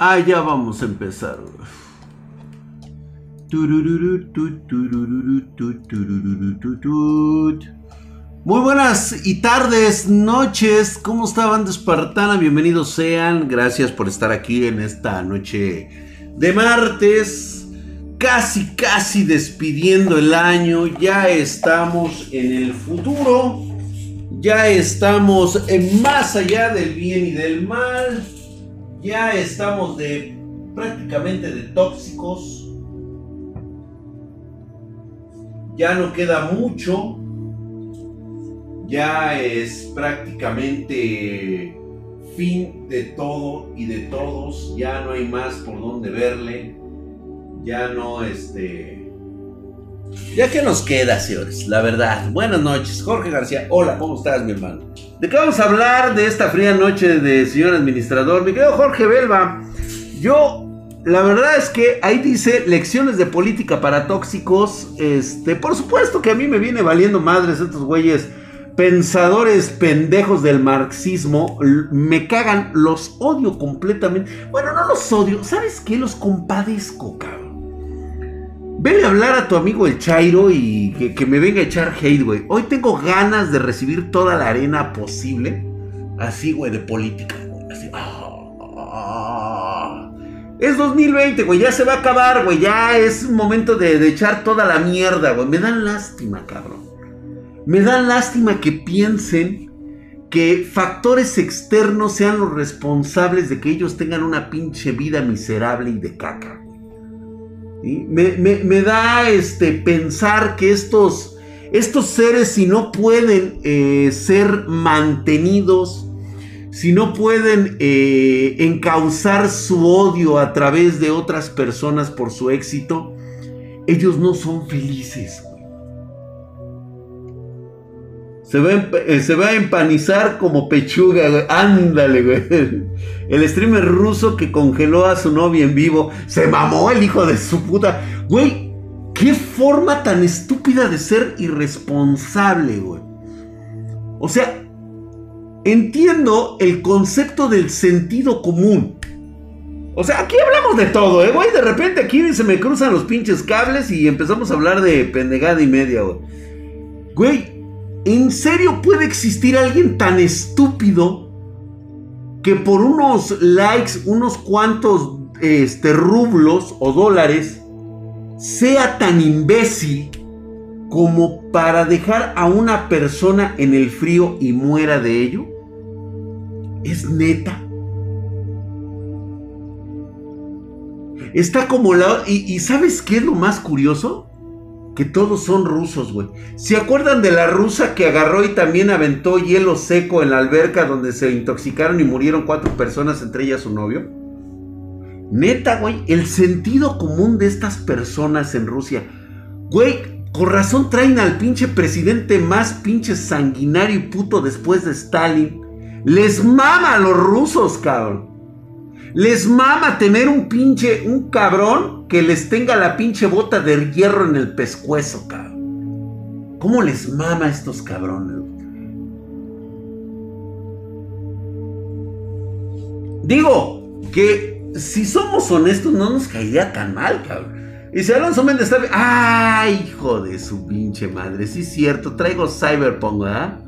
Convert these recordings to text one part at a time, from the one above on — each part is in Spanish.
Ah, ya vamos a empezar. Muy buenas y tardes, noches. ¿Cómo estaban Espartana? Bienvenidos sean. Gracias por estar aquí en esta noche de martes. Casi, casi despidiendo el año. Ya estamos en el futuro. Ya estamos en más allá del bien y del mal ya estamos de prácticamente de tóxicos. Ya no queda mucho. Ya es prácticamente fin de todo y de todos. Ya no hay más por donde verle. Ya no este ya que nos queda, señores, la verdad. Buenas noches, Jorge García. Hola, ¿cómo estás, mi hermano? ¿De qué vamos a hablar de esta fría noche de señor administrador? Mi querido Jorge Belva, yo, la verdad es que ahí dice lecciones de política para tóxicos. Este, por supuesto que a mí me viene valiendo madres estos güeyes pensadores pendejos del marxismo. Me cagan, los odio completamente. Bueno, no los odio, ¿sabes qué? Los compadezco, cabrón. Vele a hablar a tu amigo el Chairo y que, me venga a echar hate, güey. Hoy tengo ganas de recibir toda la arena posible. Así, güey, de política, Así. Ah. Es 2020, güey. Ya se va a acabar, güey. Ya es momento de, de echar toda la mierda, güey. Me dan lástima, cabrón. Me dan lástima que piensen que factores externos sean los responsables de que ellos tengan una pinche vida miserable y de caca. Me, da este, pensar que estos, estos seres, si no pueden eh, ser mantenidos, si no pueden eh, encauzar su odio a través de otras personas por su éxito, ellos no son felices. Se va, a, eh, se va a empanizar como pechuga, güey. Ándale, güey. El streamer ruso que congeló a su novia en vivo. Se mamó el hijo de su puta. Güey, qué forma tan estúpida de ser irresponsable, güey. O sea, entiendo el concepto del sentido común. O sea, aquí hablamos de todo, ¿eh, güey? De repente aquí se me cruzan los pinches cables y empezamos a hablar de pendejada y media, güey. Güey, ¿En serio puede existir alguien tan estúpido que por unos likes, unos cuantos este, rublos o dólares, sea tan imbécil como para dejar a una persona en el frío y muera de ello? ¿Es neta? Está como la... ¿Y, y sabes qué es lo más curioso? Que todos son rusos, güey. ¿Se acuerdan de la rusa que agarró y también aventó hielo seco en la alberca donde se intoxicaron y murieron cuatro personas, entre ellas su novio? Neta, güey, el sentido común de estas personas en Rusia. Güey, con razón traen al pinche presidente más pinche sanguinario y puto después de Stalin. Les mama a los rusos, cabrón. Les mama tener un pinche, un cabrón que les tenga la pinche bota de hierro en el pescuezo, cabrón. ¿Cómo les mama a estos cabrones? Digo que si somos honestos no nos caería tan mal, cabrón. Y si Alonso Méndez está... ¡Ay, hijo de su pinche madre! Sí es cierto, traigo Cyberpunk, ¿verdad?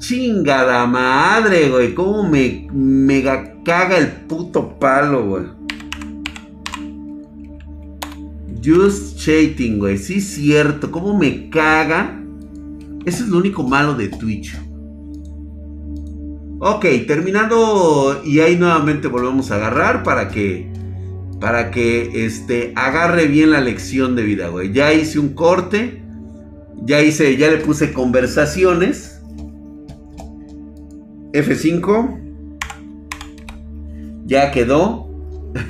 Chingada madre, güey. Cómo me mega caga el puto palo, güey. Just Chating, güey. Sí, cierto. Cómo me caga. Eso es lo único malo de Twitch. Ok, terminando. Y ahí nuevamente volvemos a agarrar para que. Para que este. Agarre bien la lección de vida, güey. Ya hice un corte. Ya hice. Ya le puse conversaciones. F5. Ya quedó.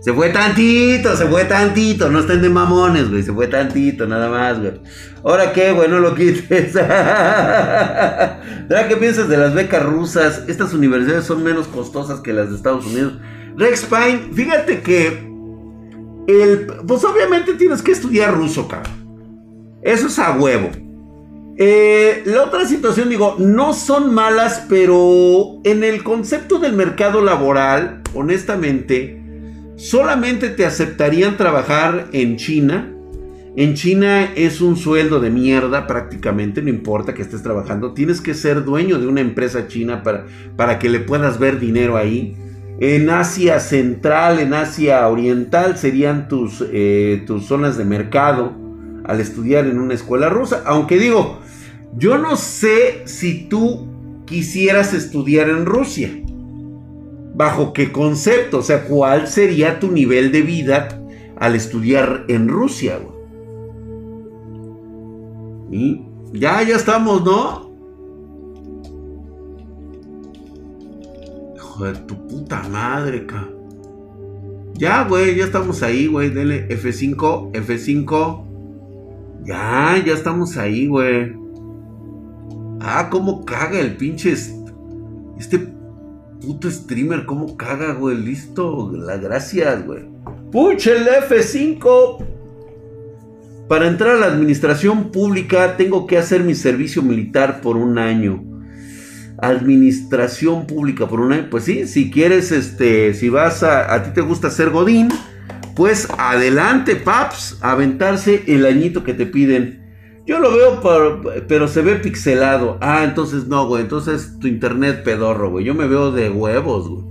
se fue tantito, se fue tantito. No estén de mamones, güey. Se fue tantito, nada más, güey. Ahora qué, güey, no lo quites. ¿Qué piensas de las becas rusas? Estas universidades son menos costosas que las de Estados Unidos. Rex Pine, fíjate que. El, pues obviamente tienes que estudiar ruso, cabrón. Eso es a huevo. Eh, la otra situación, digo, no son malas, pero en el concepto del mercado laboral, honestamente, solamente te aceptarían trabajar en China. En China es un sueldo de mierda prácticamente, no importa que estés trabajando, tienes que ser dueño de una empresa china para, para que le puedas ver dinero ahí. En Asia Central, en Asia Oriental serían tus, eh, tus zonas de mercado al estudiar en una escuela rusa. Aunque digo, yo no sé si tú quisieras estudiar en Rusia. ¿Bajo qué concepto? O sea, ¿cuál sería tu nivel de vida al estudiar en Rusia? Y ya, ya estamos, ¿no? Hijo de tu puta madre, ca. Ya, güey, ya estamos ahí, güey. Dele F5, F5. Ya, ya estamos ahí, güey. Ah, cómo caga el pinche. Este puto streamer, cómo caga, güey. Listo, las gracias, güey. Pucha el F5. Para entrar a la administración pública tengo que hacer mi servicio militar por un año. Administración pública por un año. Pues sí, si quieres, este, si vas a, a ti te gusta ser Godín, pues adelante, paps, aventarse el añito que te piden. Yo lo veo, pero se ve pixelado. Ah, entonces no, güey. Entonces tu internet pedorro, güey. Yo me veo de huevos, güey.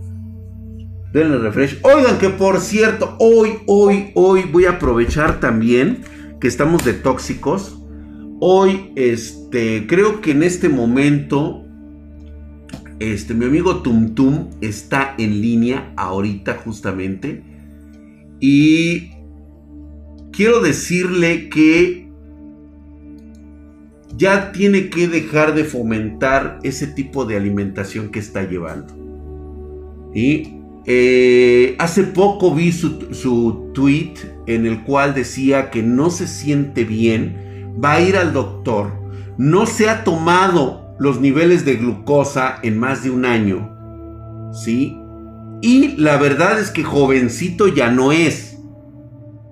Denle refresh. Oigan, que por cierto, hoy, hoy, hoy voy a aprovechar también que estamos de tóxicos. Hoy, este, creo que en este momento, este, mi amigo Tum Tum está en línea ahorita justamente. Y quiero decirle que ya tiene que dejar de fomentar ese tipo de alimentación que está llevando. Y eh, hace poco vi su, su tweet en el cual decía que no se siente bien, va a ir al doctor, no se ha tomado los niveles de glucosa en más de un año, ¿sí? Y la verdad es que jovencito ya no es.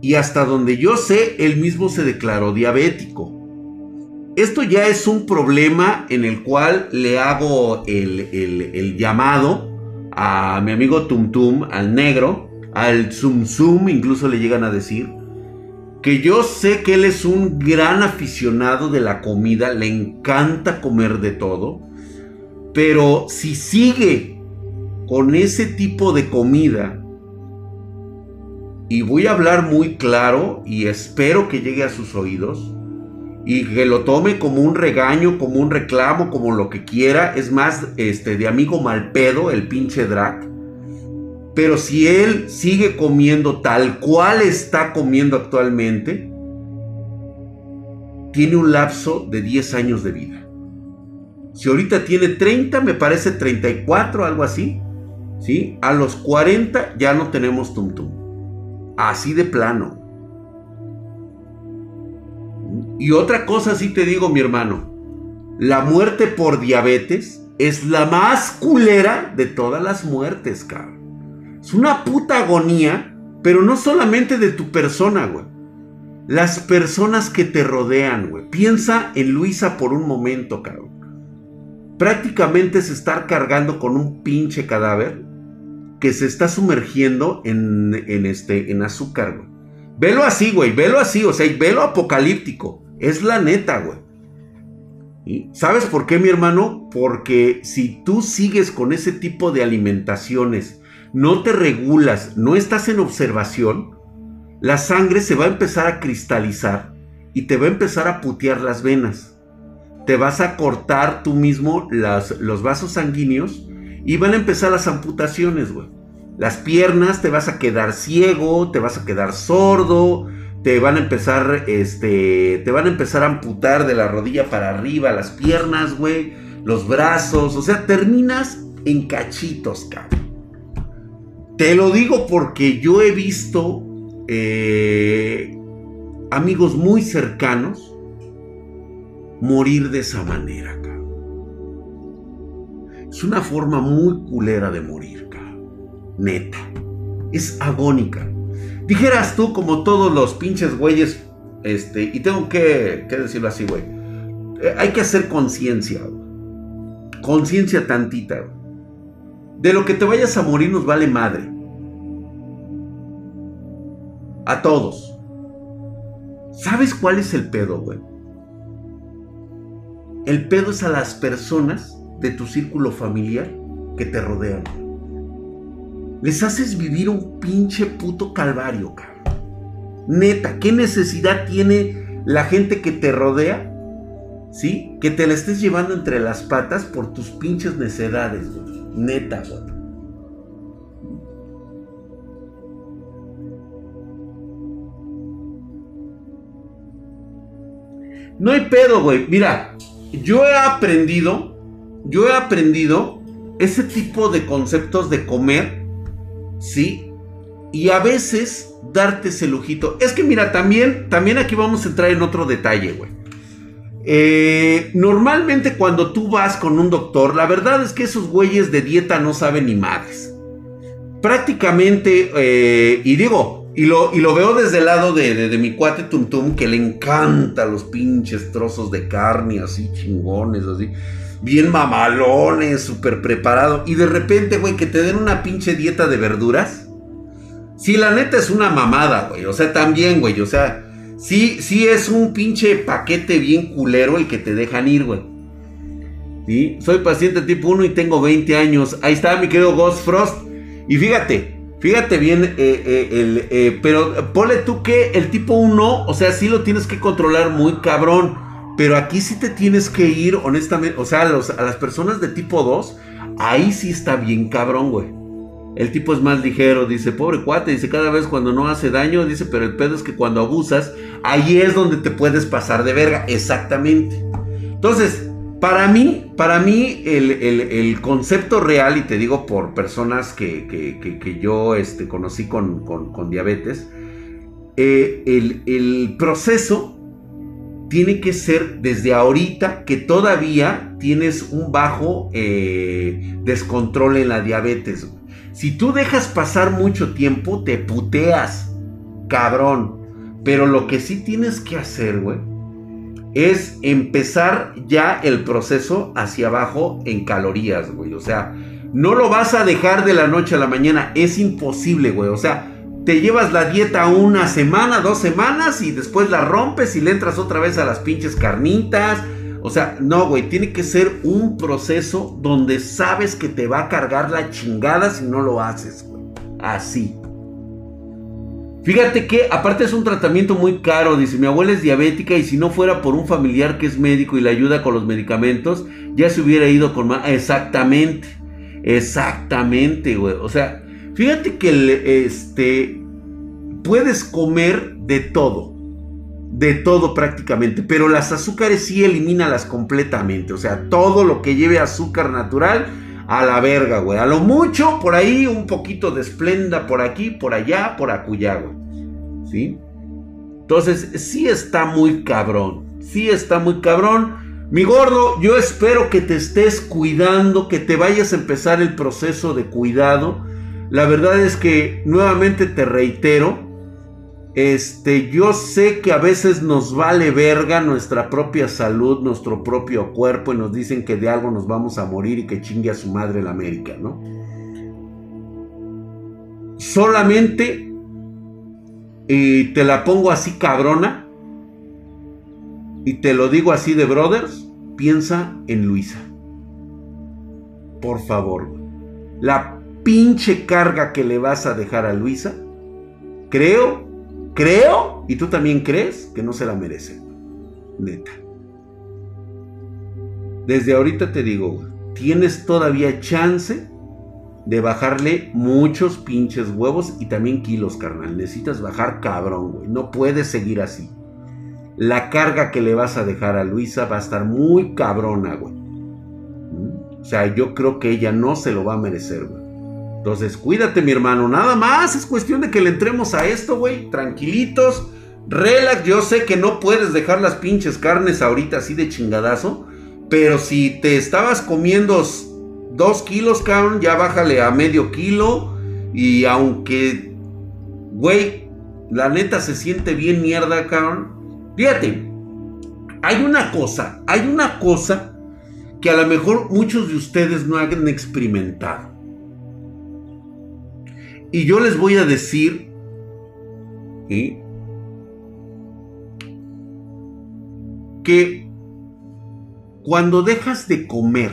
Y hasta donde yo sé, él mismo se declaró diabético. Esto ya es un problema en el cual le hago el, llamado a mi amigo Tum Tum, al negro, al Zum Zum, incluso le llegan a decir, que yo sé que él es un gran aficionado de la comida, le encanta comer de todo, pero si sigue con ese tipo de comida, y voy a hablar muy claro y espero que llegue a sus oídos, y que lo tome como un regaño, como un reclamo, como lo que quiera. Es más, este, de amigo malpedo, el pinche Drac. Pero si él sigue comiendo tal cual está comiendo actualmente, tiene un lapso de 10 años de vida. Si ahorita tiene 30, me parece 34, algo así. ¿Sí? A los 40 ya no tenemos tum tum. Así de plano. Y otra cosa sí te digo, mi hermano. La muerte por diabetes es la más culera de todas las muertes, cabrón. Es una puta agonía, pero no solamente de tu persona, güey. Las personas que te rodean, güey. Piensa en Luisa por un momento, cabrón. Prácticamente es estar cargando con un pinche cadáver que se está sumergiendo en, en este, en azúcar, güey. Velo así, güey, velo así, o sea, velo apocalíptico. Es la neta, güey. ¿Sabes por qué, mi hermano? Porque si tú sigues con ese tipo de alimentaciones, no te regulas, no estás en observación, la sangre se va a empezar a cristalizar y te va a empezar a putear las venas. Te vas a cortar tú mismo los vasos sanguíneos y van a empezar las amputaciones, güey. Las piernas te vas a quedar ciego, te vas a quedar sordo, te van a empezar, este, te van a empezar a amputar de la rodilla para arriba las piernas, güey, los brazos, o sea, terminas en cachitos, cabrón. Te lo digo porque yo he visto eh, amigos muy cercanos morir de esa manera, cabrón. Es una forma muy culera de morir, cabrón. Neta. Es agónica. Dijeras tú, como todos los pinches güeyes, este, y tengo que, decirlo así, güey. eh, hay que hacer conciencia, conciencia tantita. De lo que te vayas a morir nos vale madre. A todos. ¿Sabes cuál es el pedo, güey? El pedo es a las personas de tu círculo familiar que te rodean. Les haces vivir un pinche puto calvario, cabrón. Neta, ¿qué necesidad tiene la gente que te rodea? ¿Sí? Que te la estés llevando entre las patas por tus pinches necedades, güey. Neta, güey. No hay pedo, güey. Mira, yo he aprendido, yo he aprendido ese tipo de conceptos de comer, ¿sí? Y a veces darte ese lujito. Es que mira, también, también aquí vamos a entrar en otro detalle, güey. Eh, normalmente cuando tú vas con un doctor, la verdad es que esos güeyes de dieta no saben ni madres. Prácticamente, eh, y digo, y lo, y lo, veo desde el lado de, mi cuate Tum Tum, que le encanta los pinches trozos de carne, así chingones, así. Bien mamalones, súper preparado. Y de repente, güey, que te den una pinche dieta de verduras. Sí, la neta es una mamada, güey. O sea, también, güey. O sea, sí, sí es un pinche paquete bien culero el que te dejan ir, güey. ¿Sí? Soy paciente tipo 1 y tengo 20 años. Ahí está mi querido Ghost Frost. Y fíjate, fíjate bien, eh, eh, eh, pero ponle tú que el tipo 1, o sea, sí lo tienes que controlar muy cabrón. Pero aquí sí te tienes que ir, honestamente. O sea, a, las personas de tipo 2, ahí sí está bien cabrón, güey. El tipo es más ligero, dice, pobre cuate, dice, cada vez cuando no hace daño, dice, pero el pedo es que cuando abusas, ahí es donde te puedes pasar de verga, exactamente. Entonces, para mí, para mí, el, concepto real, y te digo por personas que, yo este, conocí con, diabetes, eh, el, proceso tiene que ser desde ahorita que todavía tienes un bajo eh, descontrol en la diabetes. Si tú dejas pasar mucho tiempo, te puteas, cabrón. Pero lo que sí tienes que hacer, güey, es empezar ya el proceso hacia abajo en calorías, güey. O sea, no lo vas a dejar de la noche a la mañana. Es imposible, güey. O sea, te llevas la dieta una semana, dos semanas y después la rompes y le entras otra vez a las pinches carnitas o sea, no, güey, tiene que ser un proceso donde sabes que te va a cargar la chingada si no lo haces, güey. Así. Fíjate que aparte es un tratamiento muy caro, dice, mi abuela es diabética y si no fuera por un familiar que es médico y le ayuda con los medicamentos, ya se hubiera ido con más... Exactamente, exactamente, güey. O sea, fíjate que este, puedes comer de todo de todo prácticamente, pero las azúcares sí elimínalas completamente, o sea, todo lo que lleve azúcar natural a la verga, güey. A lo mucho por ahí un poquito de esplenda por aquí, por allá, por acullá, güey. ¿Sí? Entonces, sí está muy cabrón, sí está muy cabrón. Mi gordo, yo espero que te estés cuidando, que te vayas a empezar el proceso de cuidado. La verdad es que nuevamente te reitero, este, yo sé que a veces nos vale verga nuestra propia salud, nuestro propio cuerpo y nos dicen que de algo nos vamos a morir y que chingue a su madre la América, ¿no? Solamente y te la pongo así cabrona y te lo digo así de brothers, piensa en Luisa. Por favor, la pinche carga que le vas a dejar a Luisa, creo Creo, y tú también crees, que no se la merece. Neta. Desde ahorita te digo, tienes todavía chance de bajarle muchos pinches huevos y también kilos, carnal. Necesitas bajar cabrón, güey. No puedes seguir así. La carga que le vas a dejar a Luisa va a estar muy cabrona, güey. ¿Mm? O sea, yo creo que ella no se lo va a merecer, güey. Entonces, cuídate, mi hermano. Nada más es cuestión de que le entremos a esto, güey. Tranquilitos. Relax. Yo sé que no puedes dejar las pinches carnes ahorita así de chingadazo. Pero si te estabas comiendo dos kilos, cabrón, ya bájale a medio kilo. Y aunque, güey, la neta se siente bien mierda, cabrón. Fíjate. hay una cosa, hay una cosa que a lo mejor muchos de ustedes no han experimentado. Y yo les voy a decir que cuando dejas de comer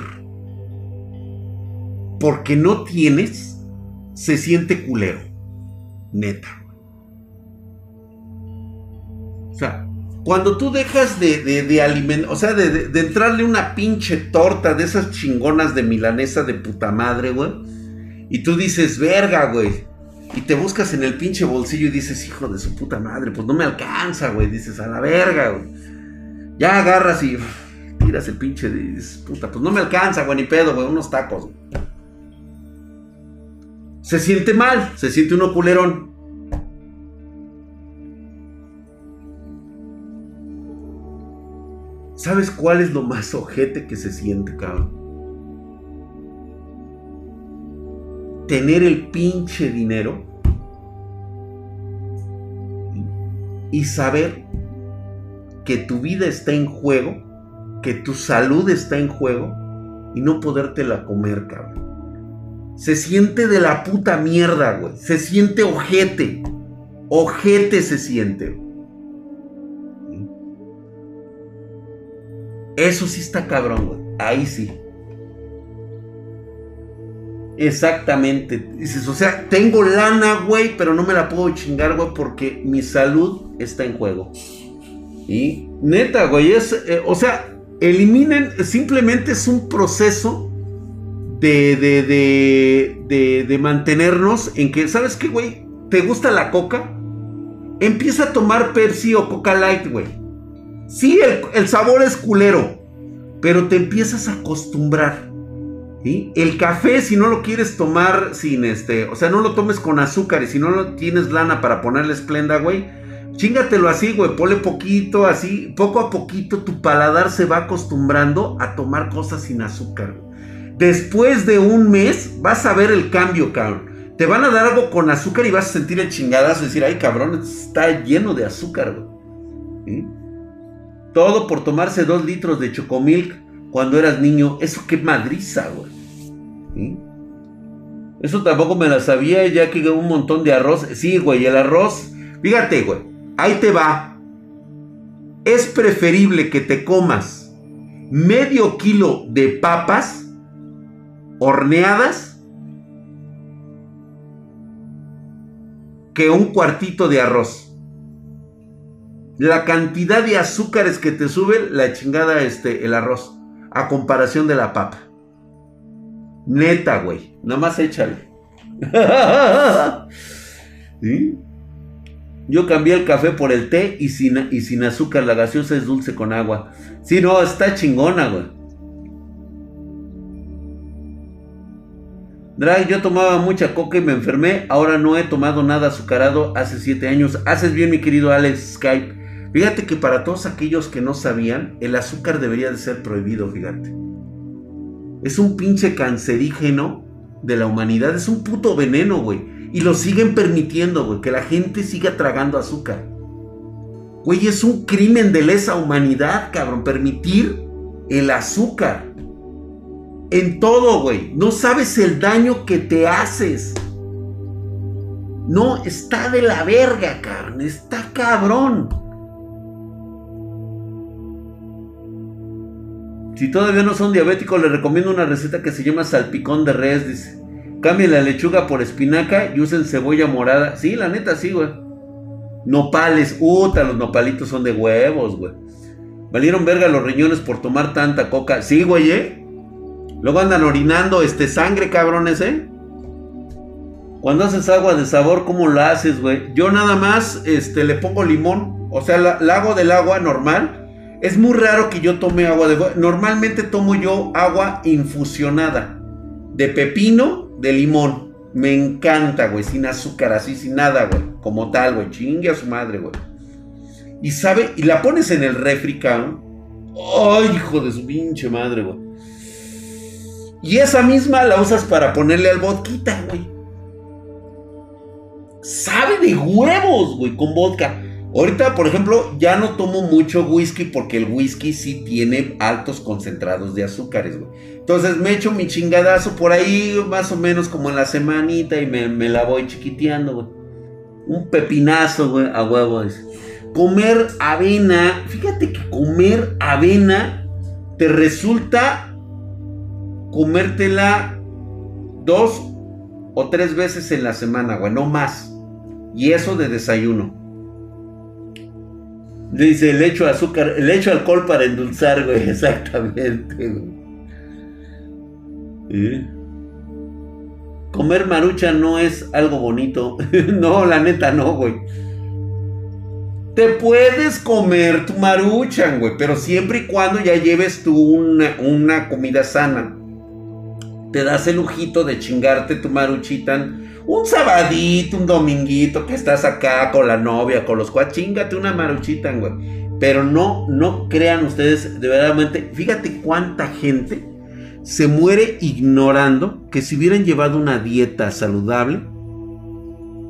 porque no tienes, se siente culero. Neta. O sea, cuando tú dejas de, de, alimentar, o sea, de, de, entrarle una pinche torta de esas chingonas de milanesa de puta madre, güey. Y tú dices, verga, güey. Y te buscas en el pinche bolsillo y dices, hijo de su puta madre, pues no me alcanza, güey. Dices, a la verga, güey. Ya agarras y tiras el pinche, dices, puta, pues no me alcanza, güey, ni pedo, güey, unos tacos. Se siente mal, se siente uno culerón. ¿Sabes cuál es lo más ojete que se siente, cabrón? Tener el pinche dinero y saber que tu vida está en juego, que tu salud está en juego y no podértela comer, cabrón. Se siente de la puta mierda, güey. Se siente ojete. Ojete se siente. Eso sí está cabrón, güey. Ahí sí. Exactamente. Dices, o sea, tengo lana, güey, pero no me la puedo chingar, güey, porque mi salud está en juego. Y neta, güey, es, eh, o sea, eliminen, simplemente es un proceso de, de, de, de, mantenernos en que, ¿sabes qué, güey? ¿Te gusta la coca? Empieza a tomar Pepsi o Coca Light, güey. Sí, el, sabor es culero, pero te empiezas a acostumbrar. El café, si no lo quieres tomar sin este, o sea, no lo tomes con azúcar y si no lo tienes lana para ponerle esplenda, güey, chingatelo así, güey, ponle poquito, así, poco a poquito tu paladar se va acostumbrando a tomar cosas sin azúcar. Después de un mes vas a ver el cambio, cabrón. Te van a dar algo con azúcar y vas a sentir el chingadazo, decir, ay, cabrón, está lleno de azúcar. Todo por tomarse dos litros de chocomilk cuando eras niño. Eso qué madriza, güey. Eso tampoco me la sabía, ya que un montón de arroz. Sí, güey, el arroz. Fíjate, güey. Ahí te va. Es preferible que te comas medio kilo de papas horneadas que un cuartito de arroz la cantidad de azúcares que te sube la chingada este, el arroz. A comparación de la papa. Neta, güey. Nada más échale. Yo cambié el café por el té y sin, y sin azúcar. La gaseosa es dulce con agua. Sí, no, está chingona, güey. Drag, yo tomaba mucha coca y me enfermé. Ahora no he tomado nada azucarado hace 7 años. Haces bien, mi querido Alex Skype. Fíjate que para todos aquellos que no sabían, el azúcar debería de ser prohibido, fíjate. Es un pinche cancerígeno de la humanidad, es un puto veneno, güey. Y lo siguen permitiendo, güey, que la gente siga tragando azúcar. Güey, es un crimen de lesa humanidad, cabrón, permitir el azúcar. En todo, güey. No sabes el daño que te haces. No, está de la verga, cabrón. Está cabrón. Si todavía no son diabéticos, les recomiendo una receta que se llama salpicón de res. Dice: Cambien la lechuga por espinaca y usen cebolla morada. Sí, la neta, sí, güey. Nopales, puta, los nopalitos son de huevos, güey. Valieron verga los riñones por tomar tanta coca. Sí, güey, ¿eh? Luego andan orinando este sangre, cabrones, ¿eh? Cuando haces agua de sabor, ¿cómo la haces, güey? Yo nada más este, le pongo limón. O sea, la, la hago del agua normal es muy raro que yo tome agua de... Normalmente tomo yo agua infusionada. De pepino, de limón. Me encanta, güey. Sin azúcar, así, sin nada, güey. Como tal, güey. Chingue a su madre, güey. Y sabe, y la pones en el refri, ¡Ay, hijo de su pinche madre, güey! Y esa misma la usas para ponerle al vodka, güey. Sabe de huevos, güey, con vodka. Ahorita, por ejemplo, ya no tomo mucho whisky porque el whisky sí tiene altos concentrados de azúcares, güey. Entonces me echo mi chingadazo por ahí, más o menos como en la semanita, y me, la voy chiquiteando, güey. Un pepinazo, güey, a huevo. Comer avena, fíjate que comer avena te resulta comértela dos o tres veces en la semana, güey, no más. Y eso de desayuno. Dice, el hecho azúcar, el hecho alcohol para endulzar, güey, exactamente, güey. Comer marucha no es algo bonito. no, la neta no, güey. Te puedes comer tu maruchan, güey, pero siempre y cuando ya lleves tú una, una comida sana. Te das el lujito de chingarte tu maruchitan un sabadito, un dominguito que estás acá con la novia, con los cuatro, chingate una maruchita, güey. Pero no, no crean ustedes, de verdad, fíjate cuánta gente se muere ignorando que si hubieran llevado una dieta saludable,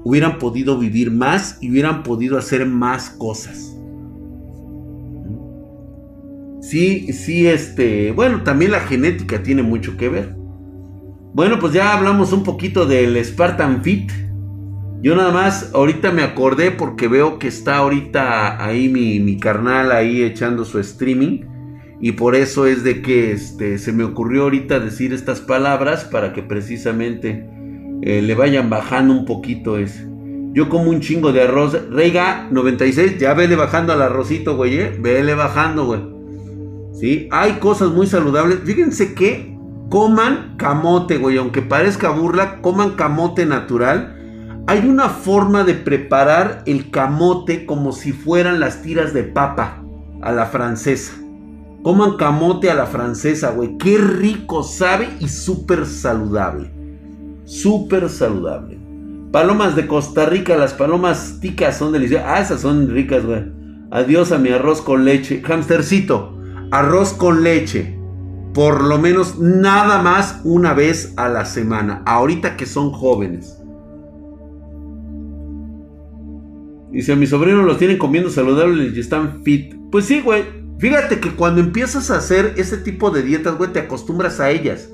hubieran podido vivir más y hubieran podido hacer más cosas. Sí, sí, este, bueno, también la genética tiene mucho que ver. Bueno, pues ya hablamos un poquito del Spartan Fit. Yo nada más ahorita me acordé porque veo que está ahorita ahí mi, mi carnal ahí echando su streaming. Y por eso es de que este, se me ocurrió ahorita decir estas palabras para que precisamente eh, le vayan bajando un poquito ese. Yo como un chingo de arroz. Reiga 96, ya vele bajando al arrocito, güey. ¿eh? Vele bajando, güey. ¿Sí? Hay cosas muy saludables. Fíjense que coman camote, güey, aunque parezca burla, coman camote natural. Hay una forma de preparar el camote como si fueran las tiras de papa a la francesa. Coman camote a la francesa, güey. Qué rico sabe y súper saludable. Súper saludable. Palomas de Costa Rica, las palomas ticas son deliciosas. Ah, esas son ricas, güey. Adiós a mi arroz con leche. Hamstercito, arroz con leche por lo menos nada más una vez a la semana, ahorita que son jóvenes. Dice, a mis sobrinos los tienen comiendo saludables y están fit. Pues sí, güey. Fíjate que cuando empiezas a hacer ese tipo de dietas, güey, te acostumbras a ellas.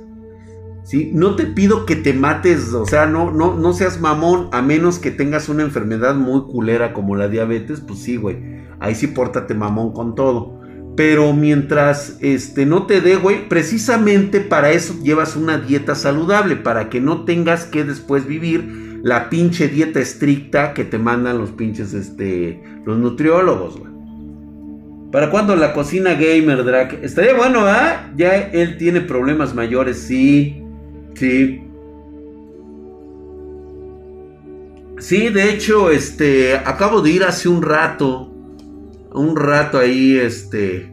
¿Sí? No te pido que te mates, o sea, no, no, no seas mamón, a menos que tengas una enfermedad muy culera como la diabetes, pues sí, güey. Ahí sí pórtate mamón con todo. Pero mientras este, no te dé, güey, precisamente para eso llevas una dieta saludable, para que no tengas que después vivir la pinche dieta estricta que te mandan los pinches, este, los nutriólogos, güey. ¿Para cuándo la cocina gamer, Drake? Estaría bueno, ¿ah? Ya él tiene problemas mayores, sí, sí. Sí, de hecho, este, acabo de ir hace un rato un rato ahí, este,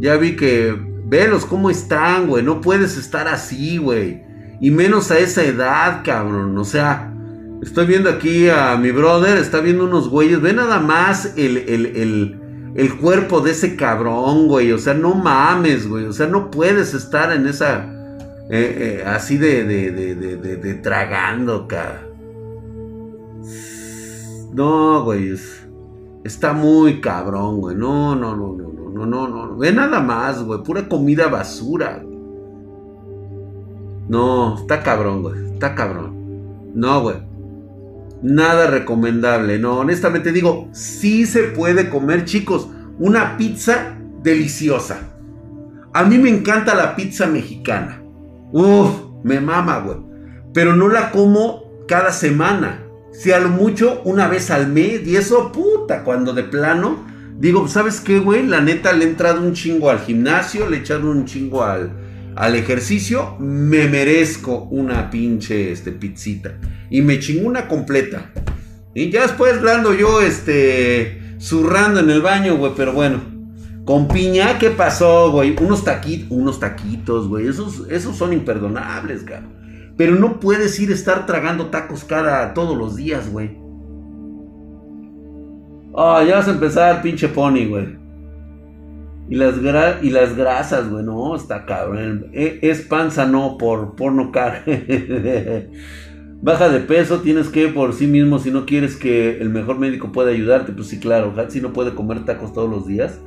ya vi que, velos cómo están, güey, no puedes estar así, güey. Y menos a esa edad, cabrón, o sea, estoy viendo aquí a mi brother, está viendo unos güeyes, ve nada más el, el, el, cuerpo de ese cabrón, güey, o sea, no mames, güey, o sea, no puedes estar en esa, eh, eh, así de, de, de, de, tragando, cabrón. No, güey. Está muy cabrón, güey. No, no, no, no, no, no, no, no. Ve nada más, güey. Pura comida basura. No, está cabrón, güey. Está cabrón. No, güey. Nada recomendable. No, honestamente digo, sí se puede comer, chicos. Una pizza deliciosa. A mí me encanta la pizza mexicana. Uf, me mama, güey. Pero no la como cada semana. Si a lo mucho una vez al mes, y eso puta, cuando de plano, digo, ¿sabes qué, güey? La neta le he entrado un chingo al gimnasio, le he echado un chingo al, al ejercicio, me merezco una pinche este, pizzita. Y me chingo una completa. Y ya después ando yo, este, zurrando en el baño, güey, pero bueno. Con piña, ¿qué pasó, güey? Unos taquitos, unos taquitos, güey. Esos, esos son imperdonables, cabrón. Pero no puedes ir a estar tragando tacos cada todos los días, güey. Ah, ya vas a empezar, pinche pony, güey. Y las, y las grasas, güey, no, está cabrón. E, es panza, no, por porno car. Baja de peso, tienes que por sí mismo, si no quieres que el mejor médico pueda ayudarte, pues sí, claro, Hatsi no puede comer tacos todos los días.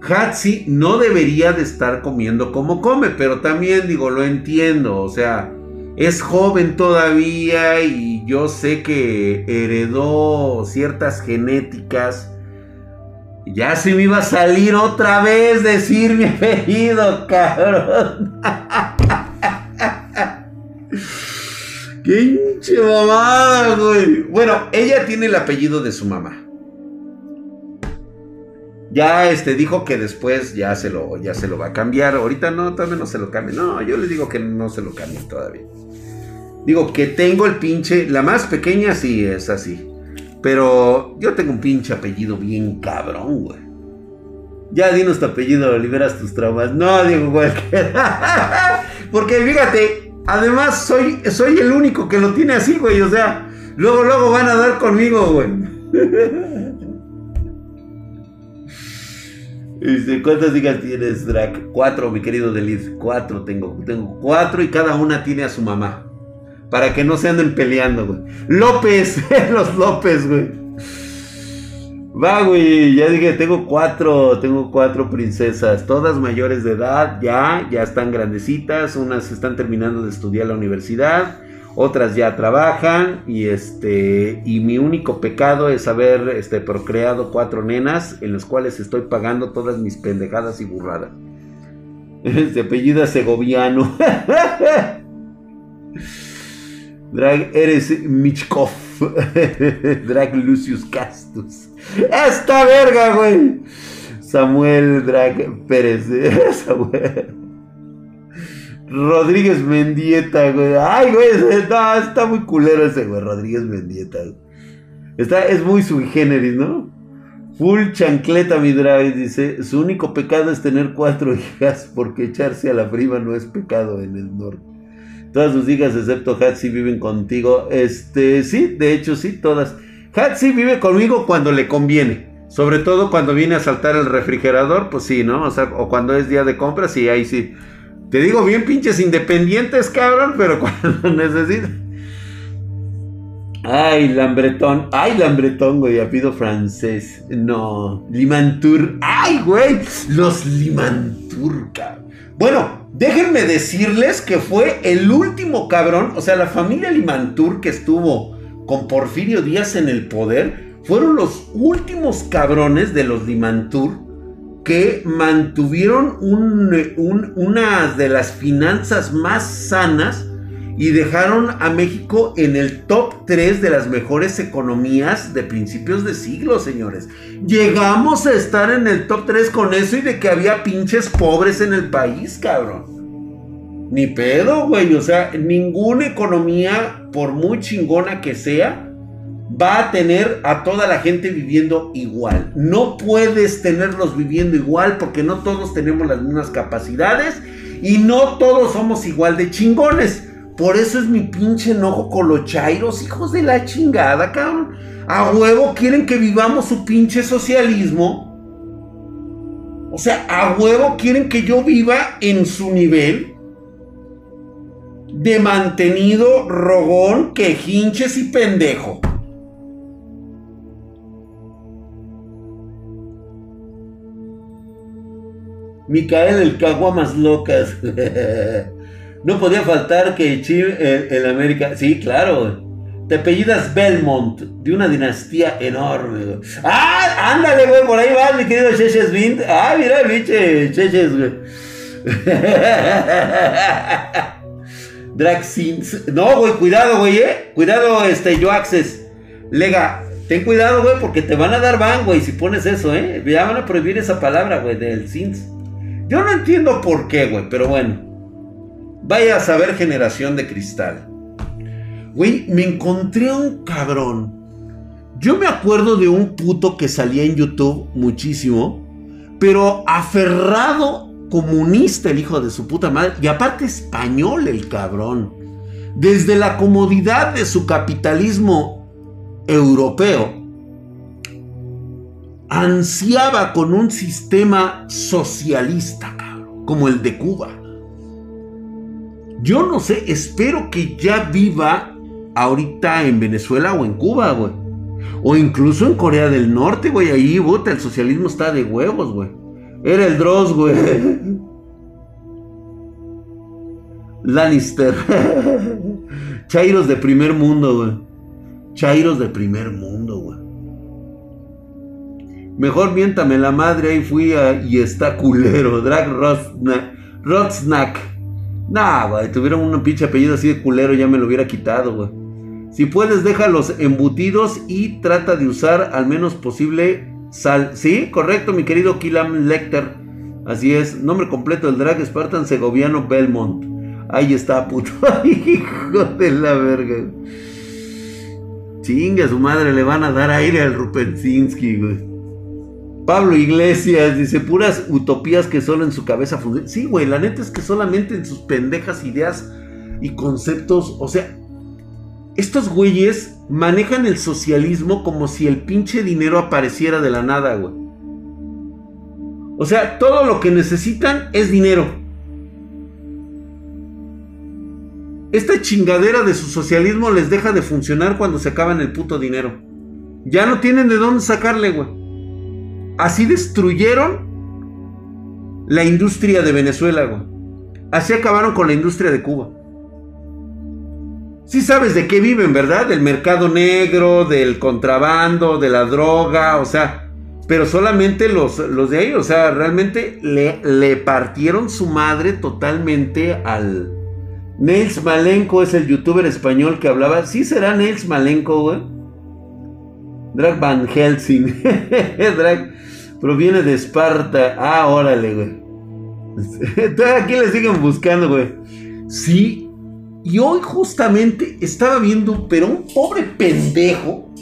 Hatsi no debería de estar comiendo como come, pero también digo, lo entiendo, o sea, es joven todavía y yo sé que heredó ciertas genéticas. Ya se me iba a salir otra vez decir mi apellido, cabrón. ¡Qué hinche mamada, güey! Bueno, ella tiene el apellido de su mamá. Ya este dijo que después ya se lo, ya se lo va a cambiar. Ahorita no, todavía no se lo cambie. No, yo le digo que no se lo cambie todavía. Digo que tengo el pinche. La más pequeña sí es así. Pero yo tengo un pinche apellido bien cabrón, güey. Ya dinos tu apellido, liberas tus traumas. No, digo, güey. Porque fíjate, Además, soy, soy el único que lo tiene así, güey. O sea, luego, luego van a dar conmigo, güey. ¿cuántas hijas tienes, Drac? Cuatro, mi querido Deliz. Cuatro tengo. Tengo cuatro y cada una tiene a su mamá. Para que no se anden peleando, güey. López, los López, güey. Va, güey, ya dije, tengo cuatro, tengo cuatro princesas, todas mayores de edad, ya, ya están grandecitas, unas están terminando de estudiar la universidad, otras ya trabajan y este, y mi único pecado es haber este, procreado cuatro nenas en las cuales estoy pagando todas mis pendejadas y burradas. Este apellido segoviano. Drag, eres Michkov. Drag Lucius Castus. Esta verga, güey. Samuel Drag Pérez. Rodríguez Mendieta, güey. Ay, güey. Está, está muy culero ese, güey. Rodríguez Mendieta. Está, es muy sui generis, ¿no? Full chancleta, mi drag. Dice: Su único pecado es tener cuatro hijas. Porque echarse a la prima no es pecado en el norte. Todas sus hijas, excepto Hatsi, viven contigo. Este, sí, de hecho, sí, todas. Hatsi vive conmigo cuando le conviene. Sobre todo cuando viene a saltar el refrigerador, pues sí, ¿no? O sea, o cuando es día de compras, sí, ahí sí. Te digo bien pinches independientes, cabrón, pero cuando necesita. Ay, Lambretón. Ay, Lambretón, güey. Apellido francés. No. Limantur. Ay, güey. Los Limantur, cabrón. Bueno, déjenme decirles que fue el último cabrón. O sea, la familia Limantur que estuvo con Porfirio Díaz en el poder, fueron los últimos cabrones de los Limantur que mantuvieron una de las finanzas más sanas y dejaron a México en el top 3 de las mejores economías de principios de siglo, señores. Llegamos a estar en el top 3 con eso y de que había pinches pobres en el país, cabrón. Ni pedo, güey. O sea, ninguna economía, por muy chingona que sea, va a tener a toda la gente viviendo igual. No puedes tenerlos viviendo igual porque no todos tenemos las mismas capacidades y no todos somos igual de chingones. Por eso es mi pinche enojo con los chairos, hijos de la chingada, cabrón. A huevo quieren que vivamos su pinche socialismo. O sea, a huevo quieren que yo viva en su nivel de mantenido, rogón, quejinches y pendejo. Micael el Caguamas Locas. no podía faltar que el, América. Sí, claro. Te apellidas Belmont, de una dinastía enorme. ¡Ah! Ándale, güey, por ahí va mi querido Cheches Vint. ¡Ah, mira biche Cheches, güey! Drag No, güey, cuidado, güey, eh. Cuidado, este, yo access. Lega, ten cuidado, güey, porque te van a dar ban, güey, si pones eso, eh. Ya van a prohibir esa palabra, güey, del Sins. Yo no entiendo por qué, güey, pero bueno. Vaya a saber generación de cristal. Güey, me encontré un cabrón. Yo me acuerdo de un puto que salía en YouTube muchísimo, pero aferrado comunista el hijo de su puta madre. Y aparte español el cabrón. Desde la comodidad de su capitalismo europeo, ansiaba con un sistema socialista, como el de Cuba. Yo no sé, espero que ya viva ahorita en Venezuela o en Cuba, güey. O incluso en Corea del Norte, güey. Ahí, puta, el socialismo está de huevos, güey. Era el Dross, güey. Lannister. Chairos de primer mundo, güey. Chairos de primer mundo, güey. Mejor miéntame la madre, ahí fui y está culero. Drag Rotsnack. Nah, güey, tuvieron un pinche apellido así de culero, ya me lo hubiera quitado, güey. Si puedes, déjalos embutidos y trata de usar al menos posible sal. Sí, correcto, mi querido Killam Lecter. Así es, nombre completo del drag Spartan Segoviano Belmont. Ahí está, puto. Hijo de la verga. Chinga, su madre le van a dar aire al Rupensinski, güey. Pablo Iglesias dice, puras utopías que solo en su cabeza funcionan. Sí, güey, la neta es que solamente en sus pendejas ideas y conceptos, o sea, estos güeyes manejan el socialismo como si el pinche dinero apareciera de la nada, güey. O sea, todo lo que necesitan es dinero. Esta chingadera de su socialismo les deja de funcionar cuando se acaban el puto dinero. Ya no tienen de dónde sacarle, güey. Así destruyeron la industria de Venezuela, güey. Así acabaron con la industria de Cuba. Sí sabes de qué viven, ¿verdad? Del mercado negro, del contrabando, de la droga, o sea, pero solamente los, los de ahí, o sea, realmente le, le partieron su madre totalmente al... Nails Malenko es el youtuber español que hablaba. Sí será Nails Malenko, güey. Drag Van Helsing. Drag proviene de Esparta. Ah, órale, güey. Aquí le siguen buscando, güey. Sí. Y hoy justamente estaba viendo, pero un pobre pendejo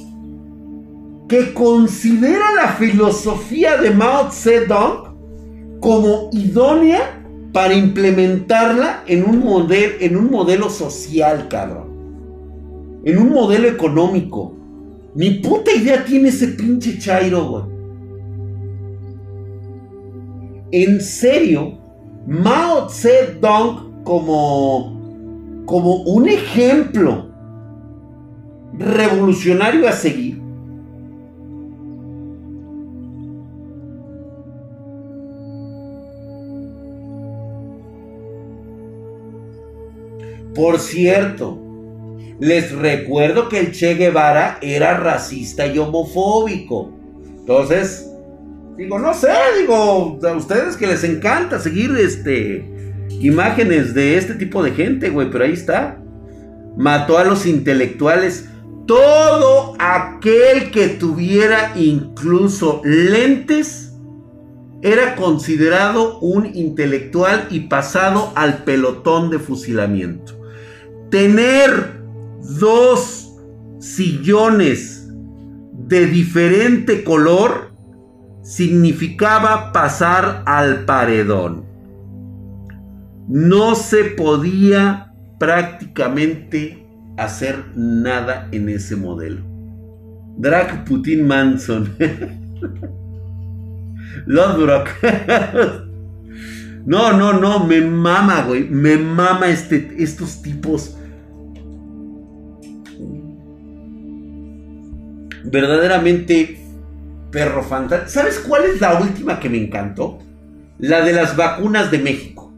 que considera la filosofía de Mao Zedong como idónea para implementarla en un, en un modelo social, cabrón. En un modelo económico. Ni puta idea tiene ese pinche Chairo. En serio, Mao Zedong como, como un ejemplo revolucionario a seguir. Por cierto, les recuerdo que el Che Guevara era racista y homofóbico. Entonces, digo, no sé, digo, a ustedes que les encanta seguir este imágenes de este tipo de gente, güey, pero ahí está. Mató a los intelectuales. Todo aquel que tuviera incluso lentes era considerado un intelectual y pasado al pelotón de fusilamiento. Tener dos sillones de diferente color significaba pasar al paredón. No se podía prácticamente hacer nada en ese modelo. Drag Putin Manson. Lodbrok. no, no, no, me mama, güey. Me mama este, estos tipos verdaderamente perro fantástico. ¿Sabes cuál es la última que me encantó? La de las vacunas de México.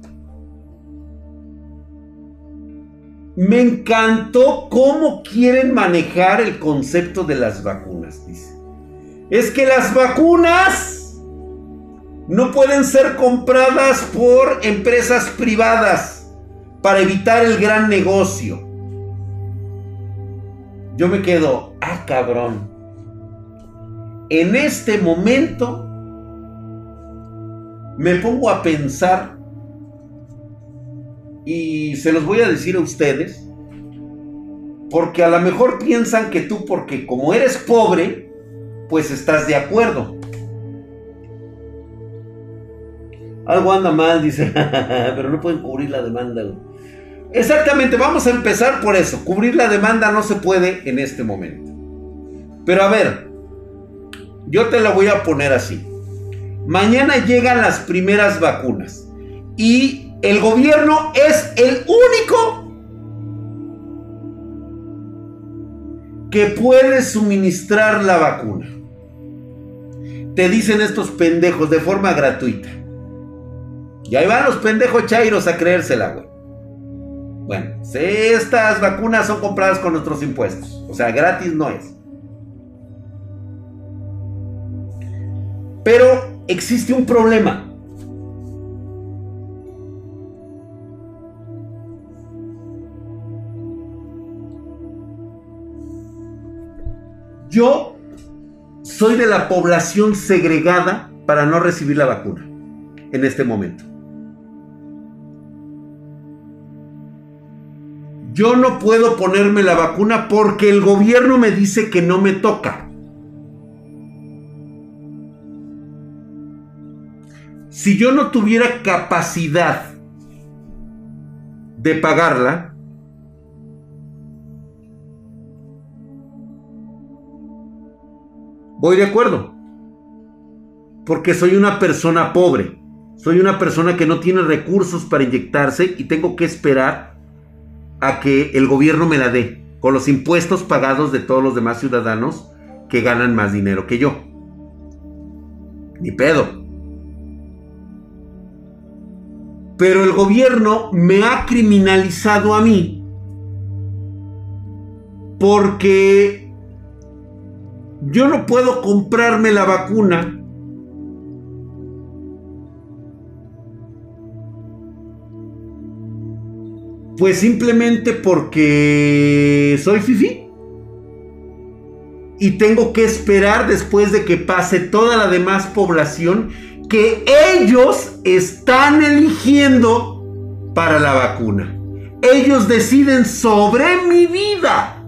Me encantó cómo quieren manejar el concepto de las vacunas, dice. Es que las vacunas no pueden ser compradas por empresas privadas para evitar el gran negocio. Yo me quedo, ah cabrón en este momento me pongo a pensar y se los voy a decir a ustedes, porque a lo mejor piensan que tú, porque como eres pobre, pues estás de acuerdo. Algo anda mal, dice, pero no pueden cubrir la demanda. Exactamente, vamos a empezar por eso. Cubrir la demanda no se puede en este momento. Pero a ver, yo te la voy a poner así. Mañana llegan las primeras vacunas y el gobierno es el único que puede suministrar la vacuna. Te dicen estos pendejos de forma gratuita. Y ahí van los pendejos chairos a creérsela, güey. Bueno, estas vacunas son compradas con nuestros impuestos. O sea, gratis no es. Pero existe un problema. Yo soy de la población segregada para no recibir la vacuna en este momento. Yo no puedo ponerme la vacuna porque el gobierno me dice que no me toca. Si yo no tuviera capacidad de pagarla, voy de acuerdo. Porque soy una persona pobre. Soy una persona que no tiene recursos para inyectarse y tengo que esperar a que el gobierno me la dé con los impuestos pagados de todos los demás ciudadanos que ganan más dinero que yo. Ni pedo. Pero el gobierno me ha criminalizado a mí porque yo no puedo comprarme la vacuna Pues simplemente porque soy fifi. Y tengo que esperar después de que pase toda la demás población que ellos están eligiendo para la vacuna. Ellos deciden sobre mi vida.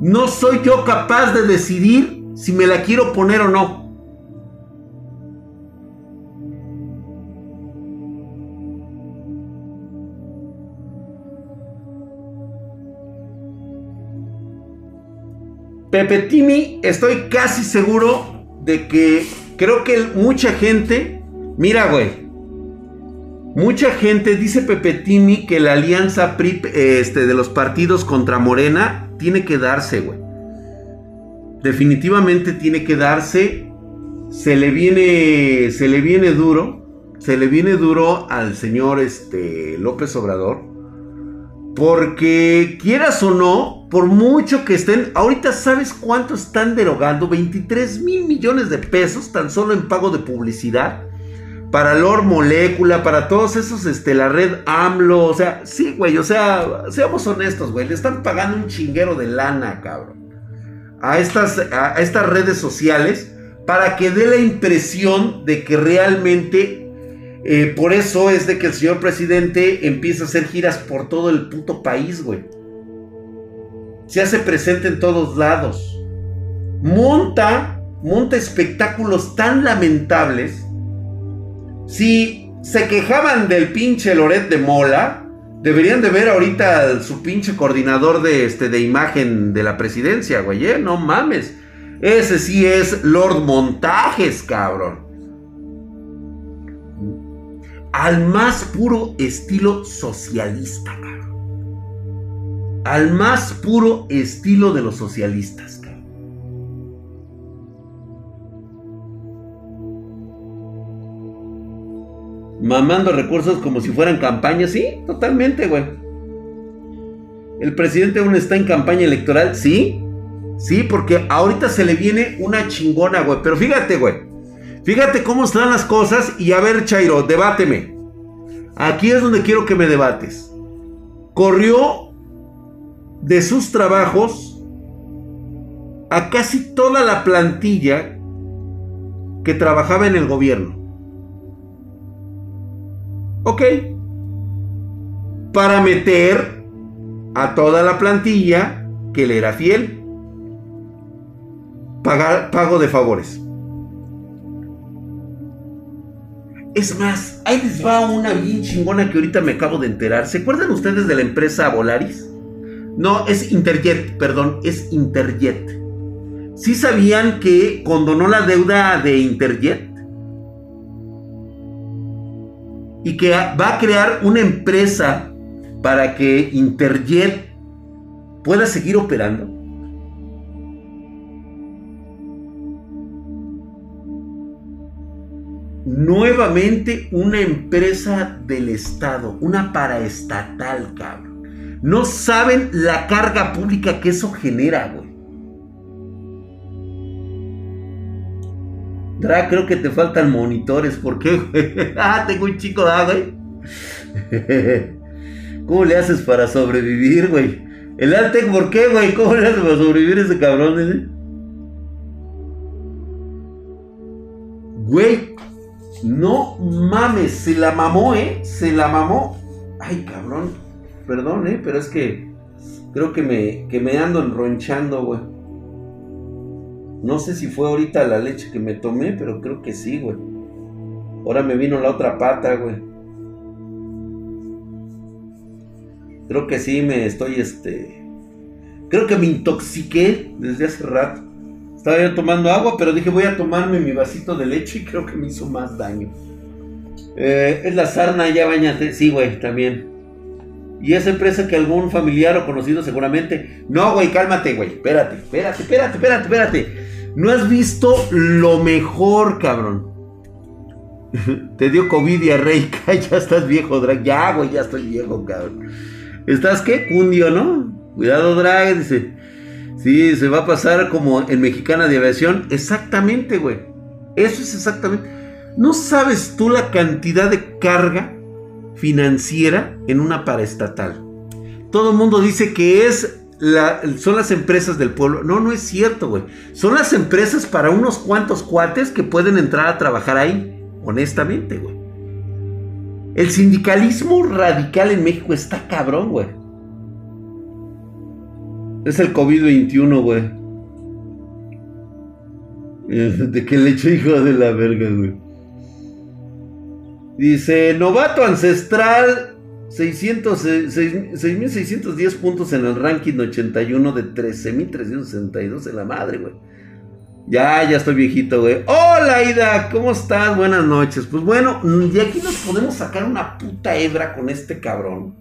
No soy yo capaz de decidir si me la quiero poner o no. Pepe Timi, estoy casi seguro de que Creo que mucha gente, mira, güey, mucha gente dice Pepe Timi que la alianza este, de los partidos contra Morena tiene que darse, güey. Definitivamente tiene que darse. Se le viene, se le viene duro, se le viene duro al señor este, López Obrador. Porque quieras o no, por mucho que estén, ahorita sabes cuánto están derogando, 23 mil millones de pesos tan solo en pago de publicidad. Para Lord Molécula, para todos esos, este, la red AMLO, o sea, sí, güey, o sea, seamos honestos, güey, le están pagando un chinguero de lana, cabrón. A estas, a estas redes sociales para que dé la impresión de que realmente eh, por eso es de que el señor presidente empieza a hacer giras por todo el puto país, güey se hace presente en todos lados. Monta, monta espectáculos tan lamentables. Si se quejaban del pinche Loret de Mola, deberían de ver ahorita su pinche coordinador de, este, de imagen de la presidencia, güey, ¿eh? No mames. Ese sí es Lord Montajes, cabrón. Al más puro estilo socialista, cabrón al más puro estilo de los socialistas. Mamando recursos como si fueran campañas, sí, totalmente, güey. ¿El presidente aún está en campaña electoral? Sí, sí, porque ahorita se le viene una chingona, güey. Pero fíjate, güey. Fíjate cómo están las cosas y a ver, Chairo, debáteme. Aquí es donde quiero que me debates. Corrió de sus trabajos a casi toda la plantilla que trabajaba en el gobierno. Ok. Para meter a toda la plantilla que le era fiel. Pagar, pago de favores. Es más, ahí les va una bien chingona que ahorita me acabo de enterar. ¿Se acuerdan ustedes de la empresa Volaris? No, es Interjet, perdón, es Interjet. ¿Sí sabían que condonó la deuda de Interjet? Y que va a crear una empresa para que Interjet pueda seguir operando. Nuevamente una empresa del Estado, una paraestatal, cabrón. No saben la carga pública que eso genera, güey. Dra, creo que te faltan monitores. ¿Por qué, güey? ah, tengo un chico de güey. ¿Cómo le haces para sobrevivir, güey? El Altec, ¿por qué, güey? ¿Cómo le haces para sobrevivir ese cabrón, ese? Güey, no mames, se la mamó, ¿eh? Se la mamó. Ay, cabrón. Perdón, ¿eh? Pero es que creo que me, que me ando enronchando, güey. No sé si fue ahorita la leche que me tomé, pero creo que sí, güey. Ahora me vino la otra pata, güey. Creo que sí me estoy, este... Creo que me intoxiqué desde hace rato. Estaba yo tomando agua, pero dije voy a tomarme mi vasito de leche y creo que me hizo más daño. Eh, es la sarna, ya bañate. Sí, güey, también. Y esa empresa que algún familiar o conocido seguramente. No, güey, cálmate, güey. Espérate, espérate, espérate, espérate, espérate. No has visto lo mejor, cabrón. Te dio COVID diarreica, ya estás viejo, Drag. Ya, güey, ya estoy viejo, cabrón. ¿Estás qué? Cundio, ¿no? Cuidado, Drag, dice. Sí, se va a pasar como en Mexicana de Aviación. Exactamente, güey. Eso es exactamente. ¿No sabes tú la cantidad de carga financiera en una paraestatal? Todo el mundo dice que es la, son las empresas del pueblo. No, no es cierto, güey. Son las empresas para unos cuantos cuates que pueden entrar a trabajar ahí. Honestamente, güey. El sindicalismo radical en México está cabrón, güey. Es el COVID-21, güey. ¿De qué le eché hijo de la verga, güey? Dice, novato ancestral, 6.610 puntos en el ranking 81 de 13.362 en la madre, güey. Ya, ya estoy viejito, güey. Hola, Ida, ¿cómo estás? Buenas noches. Pues bueno, y aquí nos podemos sacar una puta hebra con este cabrón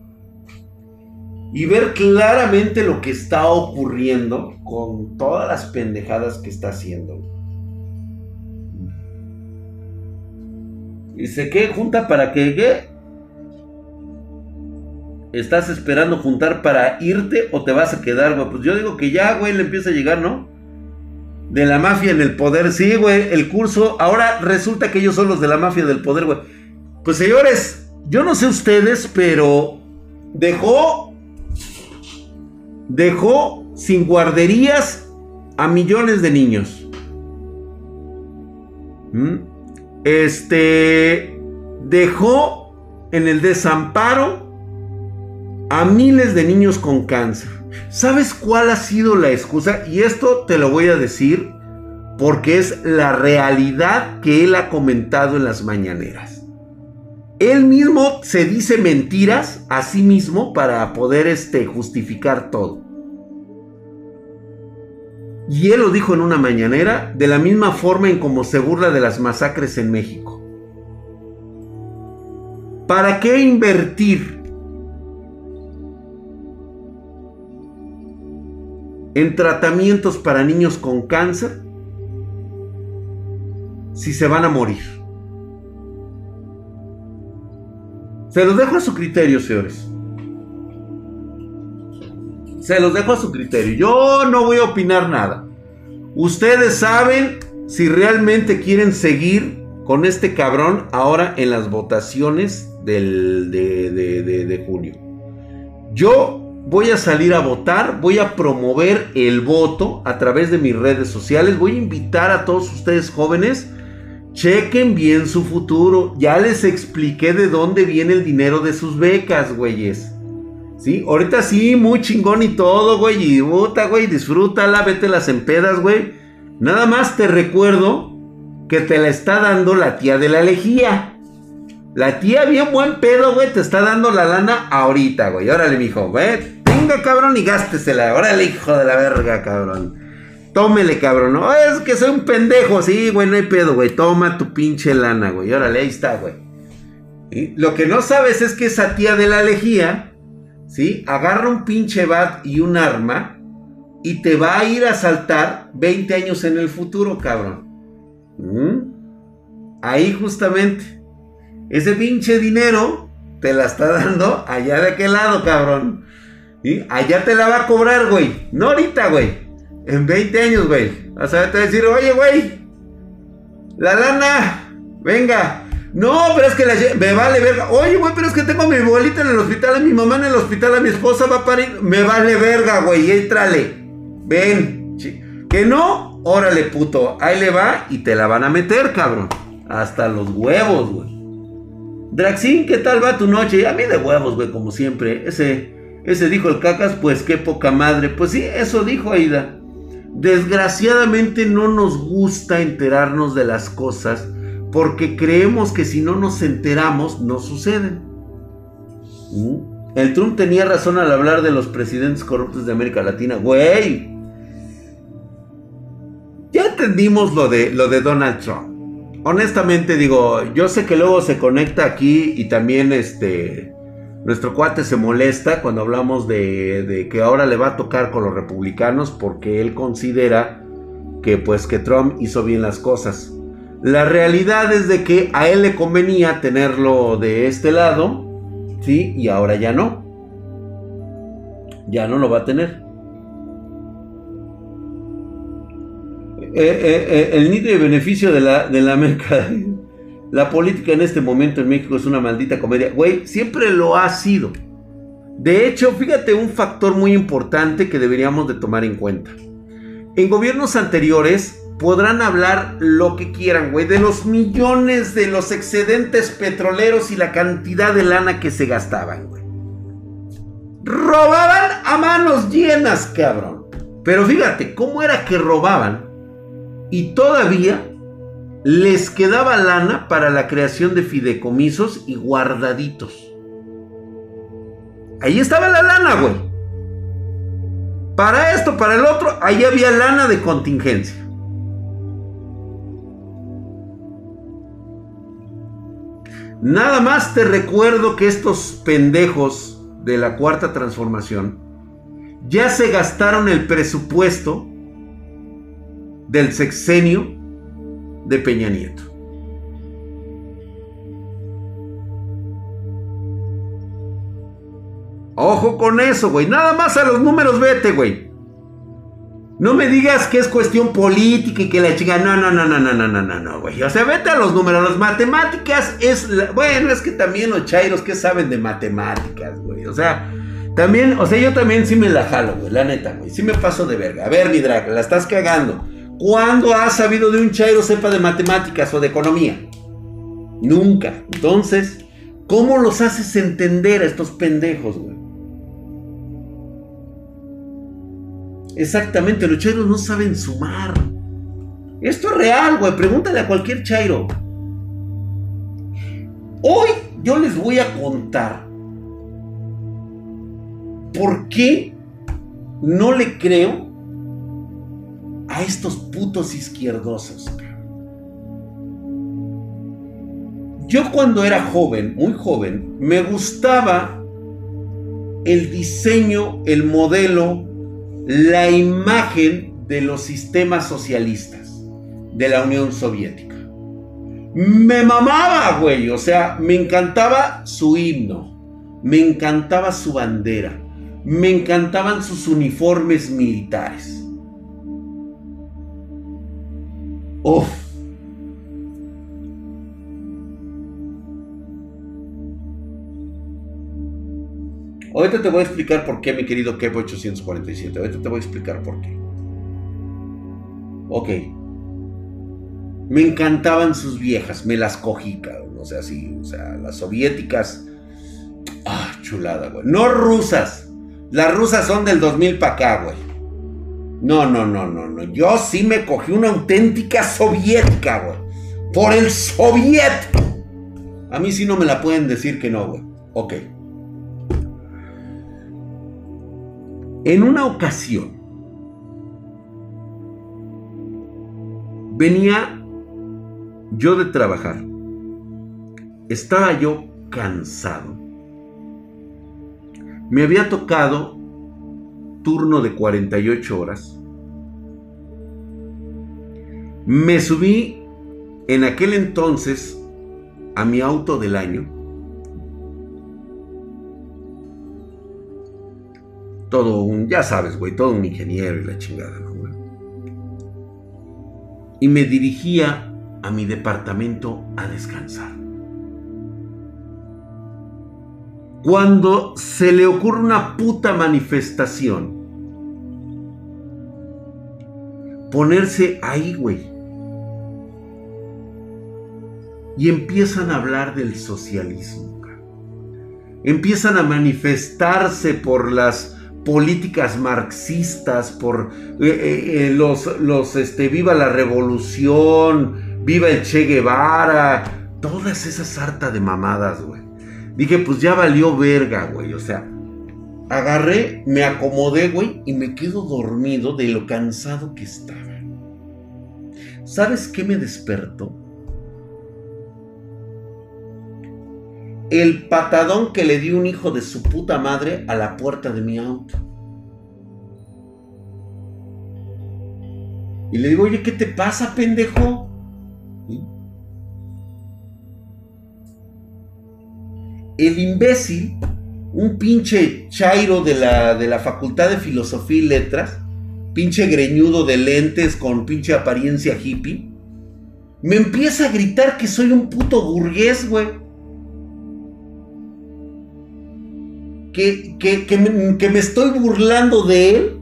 y ver claramente lo que está ocurriendo con todas las pendejadas que está haciendo. Dice que junta para que ¿qué? ¿Estás esperando juntar para irte o te vas a quedar, güey? Pues yo digo que ya, güey, le empieza a llegar, ¿no? De la mafia en el poder, sí, güey, el curso. Ahora resulta que ellos son los de la mafia del poder, güey. Pues señores, yo no sé ustedes, pero dejó dejó sin guarderías a millones de niños. ¿Mm? Este dejó en el desamparo a miles de niños con cáncer. ¿Sabes cuál ha sido la excusa? Y esto te lo voy a decir porque es la realidad que él ha comentado en las mañaneras. Él mismo se dice mentiras a sí mismo para poder este, justificar todo. Y él lo dijo en una mañanera, de la misma forma en como se burla de las masacres en México. ¿Para qué invertir en tratamientos para niños con cáncer si se van a morir? Se los dejo a su criterio, señores. Se los dejo a su criterio. Yo no voy a opinar nada. Ustedes saben si realmente quieren seguir con este cabrón ahora en las votaciones del, de, de junio. Yo voy a salir a votar, voy a promover el voto a través de mis redes sociales, voy a invitar a todos ustedes jóvenes Chequen bien su futuro. Ya les expliqué de dónde viene el dinero de sus becas, güeyes. Sí, ahorita sí, muy chingón y todo, güey. Y puta, güey, disfrútala, vete las empedas, güey. Nada más te recuerdo que te la está dando la tía de la lejía. La tía bien buen pedo, güey, te está dando la lana ahorita, güey. Órale, mijo, güey. Venga, cabrón, y gástesela. Órale, hijo de la verga, cabrón. Tómele, cabrón. No, es que soy un pendejo. Sí, güey, no hay pedo, güey. Toma tu pinche lana, güey. Órale, ahí está, güey. Lo que no sabes es que esa tía de la lejía, ¿sí? Agarra un pinche bat y un arma y te va a ir a saltar 20 años en el futuro, cabrón. ¿Mm? ahí justamente, ese pinche dinero te la está dando allá de aquel lado, cabrón. Y allá te la va a cobrar, güey. No ahorita, güey. En 20 años, güey. O sea, te va a decir, oye, güey. La lana. Venga. No, pero es que me vale verga. Oye, güey, pero es que tengo a mi abuelita en el hospital, a mi mamá en el hospital, a mi esposa va a parir. Me vale verga, güey. Entrale. Ven. Que no, órale, puto. Ahí le va y te la van a meter, cabrón. Hasta los huevos, güey. Draxin, ¿qué tal va tu noche? A mí de huevos, güey, como siempre. Ese, ese dijo el cacas, pues qué poca madre. Pues sí, eso dijo Aida. Desgraciadamente no nos gusta enterarnos de las cosas porque creemos que si no nos enteramos no suceden. ¿Mm? El Trump tenía razón al hablar de los presidentes corruptos de América Latina. Güey. Ya entendimos lo de, lo de Donald Trump. Honestamente digo, yo sé que luego se conecta aquí y también este... Nuestro cuate se molesta cuando hablamos de, de, que ahora le va a tocar con los republicanos porque él considera que pues que Trump hizo bien las cosas. La realidad es de que a él le convenía tenerlo de este lado, ¿sí? Y ahora ya no. Ya no lo va a tener. Eh, eh, eh, el nido de beneficio de la, de la La política en este momento en México es una maldita comedia. Güey, siempre lo ha sido. De hecho, fíjate un factor muy importante que deberíamos de tomar en cuenta. En gobiernos anteriores, podrán hablar lo que quieran, güey, de los millones de los excedentes petroleros y la cantidad de lana que se gastaban, güey. Robaban a manos llenas, cabrón. Pero fíjate, ¿cómo era que robaban? Y todavía les quedaba lana para la creación de fideicomisos y guardaditos. Ahí estaba la lana, güey. Para esto, para el otro, ahí había lana de contingencia. Nada más te recuerdo que estos pendejos de la cuarta transformación ya se gastaron el presupuesto del sexenio de Peña Nieto. Ojo con eso, güey. Nada más a los números vete, güey. No me digas que es cuestión política y que la chica. No, no, no, no, no, no, no, no, no, güey. O sea, vete a los números. Las matemáticas es. Bueno, es que también los chairos que saben de matemáticas, güey. O sea, también, o sea, yo también sí me la jalo, güey. La neta, güey. Sí me paso de verga. A ver, mi drag, la estás cagando. ¿Cuándo has sabido de un chairo sepa de matemáticas o de economía? Nunca. Entonces, ¿cómo los haces entender a estos pendejos, güey? Exactamente, los chairos no saben sumar. Esto es real, güey. Pregúntale a cualquier chairo. Hoy yo les voy a contar por qué no le creo a estos putos izquierdosos. Yo cuando era joven, muy joven, me gustaba el diseño, el modelo la imagen de los sistemas socialistas de la Unión Soviética. Me mamaba, güey. O sea, me encantaba su himno. Me encantaba su bandera. Me encantaban sus uniformes militares. Uf. Ahorita te voy a explicar por qué, mi querido Kev 847. Ahorita te voy a explicar por qué. Ok. Me encantaban sus viejas, me las cogí, cabrón. O sea, sí, o sea, las soviéticas. Ah, chulada, güey. No rusas. Las rusas son del 2000 para acá, güey. No, no, no, no, no. Yo sí me cogí una auténtica soviética, güey. Por el soviet. A mí sí no me la pueden decir que no, güey. Ok. En una ocasión, venía yo de trabajar. Estaba yo cansado. Me había tocado turno de 48 horas. Me subí en aquel entonces a mi auto del año. Todo un, ya sabes, güey, todo un ingeniero y la chingada, ¿no, güey? Y me dirigía a mi departamento a descansar. Cuando se le ocurre una puta manifestación, ponerse ahí, güey. Y empiezan a hablar del socialismo. Empiezan a manifestarse por las políticas marxistas, por eh, eh, eh, los, los, este, viva la revolución, viva el Che Guevara, todas esas hartas de mamadas, güey. Dije, pues ya valió verga, güey. O sea, agarré, me acomodé, güey, y me quedo dormido de lo cansado que estaba. ¿Sabes qué me despertó? El patadón que le dio un hijo de su puta madre a la puerta de mi auto. Y le digo, oye, ¿qué te pasa, pendejo? el imbécil, un pinche chairo de la, de la Facultad de Filosofía y Letras, pinche greñudo de lentes con pinche apariencia hippie, me empieza a gritar que soy un puto burgués, güey. Que, que, me, que me estoy burlando de él,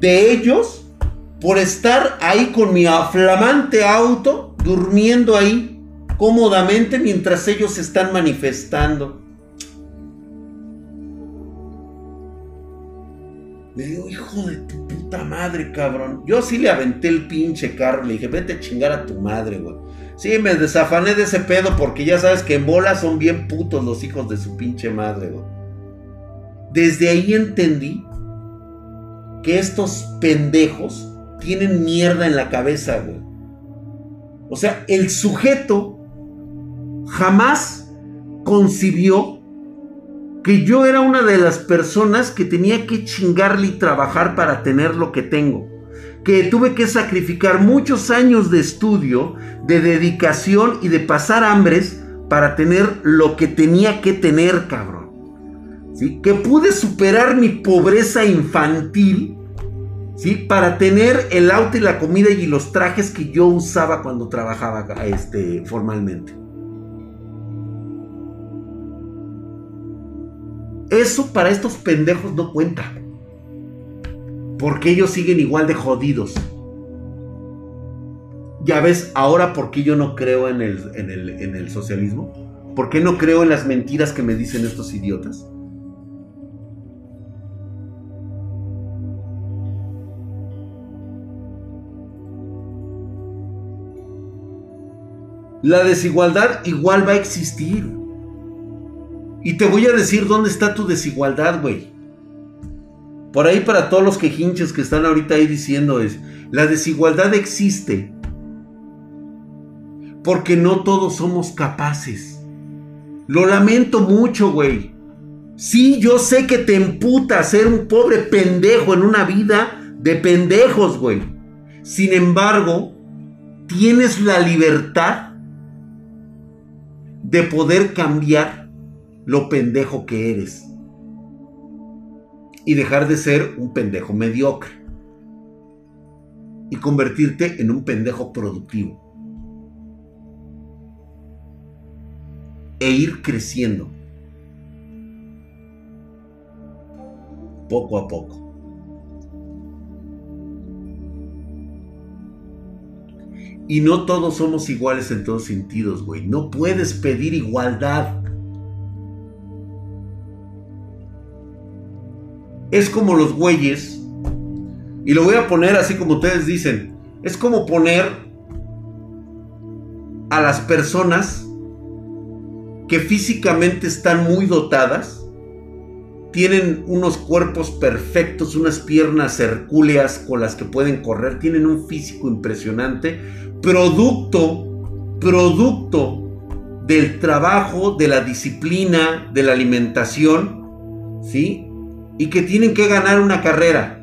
de ellos, por estar ahí con mi aflamante auto, durmiendo ahí cómodamente mientras ellos se están manifestando. Le digo, hijo de tu puta madre, cabrón. Yo sí le aventé el pinche carro. Le dije, vete a chingar a tu madre, güey. Sí, me desafané de ese pedo porque ya sabes que en bola son bien putos los hijos de su pinche madre, güey. Desde ahí entendí que estos pendejos tienen mierda en la cabeza, güey. O sea, el sujeto jamás concibió que yo era una de las personas que tenía que chingarle y trabajar para tener lo que tengo. Que tuve que sacrificar muchos años de estudio, de dedicación y de pasar hambres para tener lo que tenía que tener, cabrón. Que pude superar mi pobreza infantil, ¿sí? Para tener el auto y la comida y los trajes que yo usaba cuando trabajaba este, formalmente. Eso para estos pendejos no cuenta. Porque ellos siguen igual de jodidos. Ya ves, ahora por qué yo no creo en el, en el, en el socialismo. ¿Por qué no creo en las mentiras que me dicen estos idiotas? La desigualdad igual va a existir. Y te voy a decir dónde está tu desigualdad, güey. Por ahí para todos los quejinches que están ahorita ahí diciendo es, la desigualdad existe porque no todos somos capaces. Lo lamento mucho, güey. Sí, yo sé que te emputa ser un pobre pendejo en una vida de pendejos, güey. Sin embargo, tienes la libertad de poder cambiar lo pendejo que eres. Y dejar de ser un pendejo mediocre. Y convertirte en un pendejo productivo. E ir creciendo. Poco a poco. Y no todos somos iguales en todos sentidos, güey. No puedes pedir igualdad. es como los güeyes, y lo voy a poner así como ustedes dicen, es como poner a las personas que físicamente están muy dotadas, tienen unos cuerpos perfectos, unas piernas hercúleas con las que pueden correr, tienen un físico impresionante, producto, producto del trabajo, de la disciplina, de la alimentación, ¿sí? y que tienen que ganar una carrera.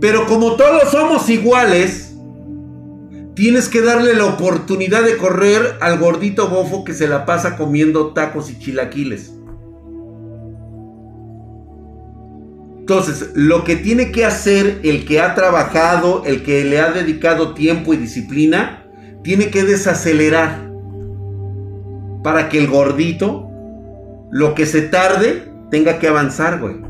Pero como todos somos iguales, tienes que darle la oportunidad de correr al gordito bofo que se la pasa comiendo tacos y chilaquiles. Entonces, lo que tiene que hacer el que ha trabajado, el que le ha dedicado tiempo y disciplina, tiene que desacelerar para que el gordito, lo que se tarde, tenga que avanzar, güey.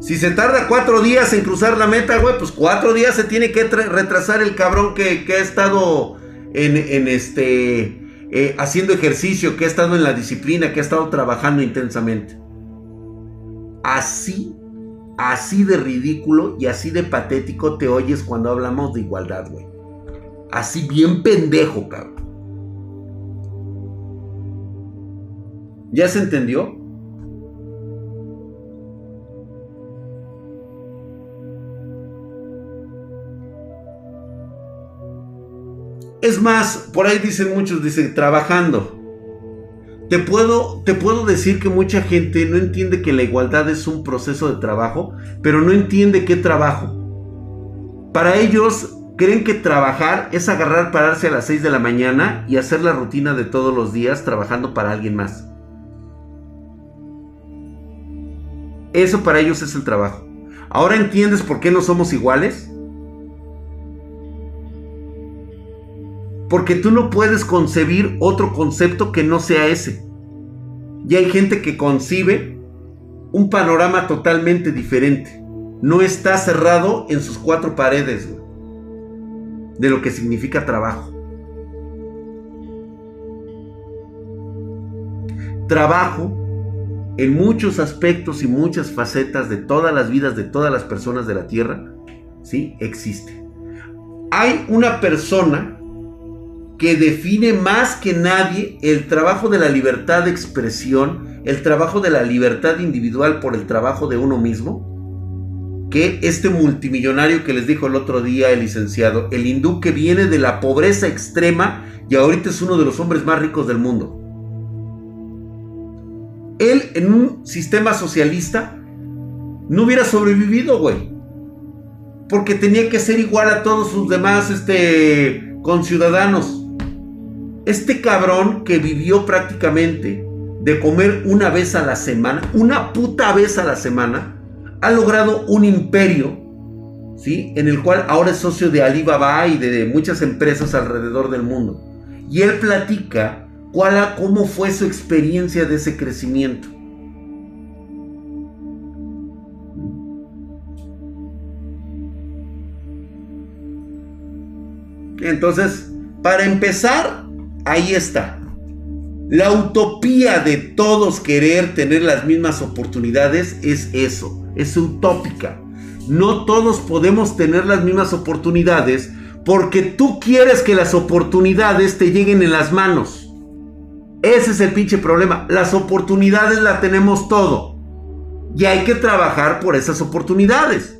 Si se tarda cuatro días en cruzar la meta, güey, pues cuatro días se tiene que retrasar el cabrón que, ha estado en, este eh, haciendo ejercicio, que ha estado en la disciplina, que ha estado trabajando intensamente. Así, así de ridículo y así de patético te oyes cuando hablamos de igualdad, güey. Así bien pendejo, cabrón. ¿Ya se entendió? Es más, por ahí dicen muchos, dicen, trabajando. Te puedo, te puedo decir que mucha gente no entiende que la igualdad es un proceso de trabajo, pero no entiende qué trabajo. Para ellos, creen que trabajar es agarrar, pararse a las 6 de la mañana y hacer la rutina de todos los días trabajando para alguien más. Eso para ellos es el trabajo. ¿Ahora entiendes por qué no somos iguales? Porque tú no puedes concebir otro concepto que no sea ese. Y hay gente que concibe un panorama totalmente diferente. No está cerrado en sus cuatro paredes de lo que significa trabajo. Trabajo en muchos aspectos y muchas facetas de todas las vidas de todas las personas de la Tierra, ¿sí? Existe. Hay una persona que define más que nadie el trabajo de la libertad de expresión, el trabajo de la libertad individual por el trabajo de uno mismo, que este multimillonario que les dijo el otro día el licenciado, el hindú que viene de la pobreza extrema y ahorita es uno de los hombres más ricos del mundo. Él en un sistema socialista no hubiera sobrevivido, güey. Porque tenía que ser igual a todos sus demás este, conciudadanos. Este cabrón que vivió prácticamente de comer una vez a la semana, una puta vez a la semana, ha logrado un imperio, ¿sí? En el cual ahora es socio de Alibaba y de, muchas empresas alrededor del mundo. Y él platica cuál, cómo fue su experiencia de ese crecimiento. Entonces, para empezar, Ahí está. La utopía de todos querer tener las mismas oportunidades es eso, es utópica. No todos podemos tener las mismas oportunidades porque tú quieres que las oportunidades te lleguen en las manos. Ese es el pinche problema. Las oportunidades las tenemos todo. Y hay que trabajar por esas oportunidades.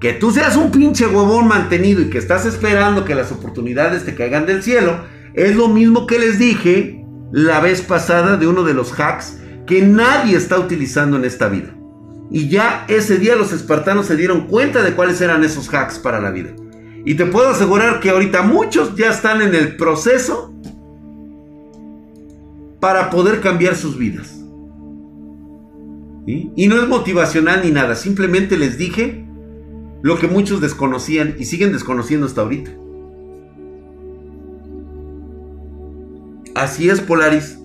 Que tú seas un pinche huevón mantenido y que estás esperando que las oportunidades te caigan del cielo es lo mismo que les dije la vez pasada de uno de los hacks que nadie está utilizando en esta vida. Y ya ese día los espartanos se dieron cuenta de cuáles eran esos hacks para la vida. Y te puedo asegurar que ahorita muchos ya están en el proceso para poder cambiar sus vidas. Y no es motivacional ni nada, simplemente les dije lo que muchos desconocían y siguen desconociendo hasta ahorita. Así es Polaris.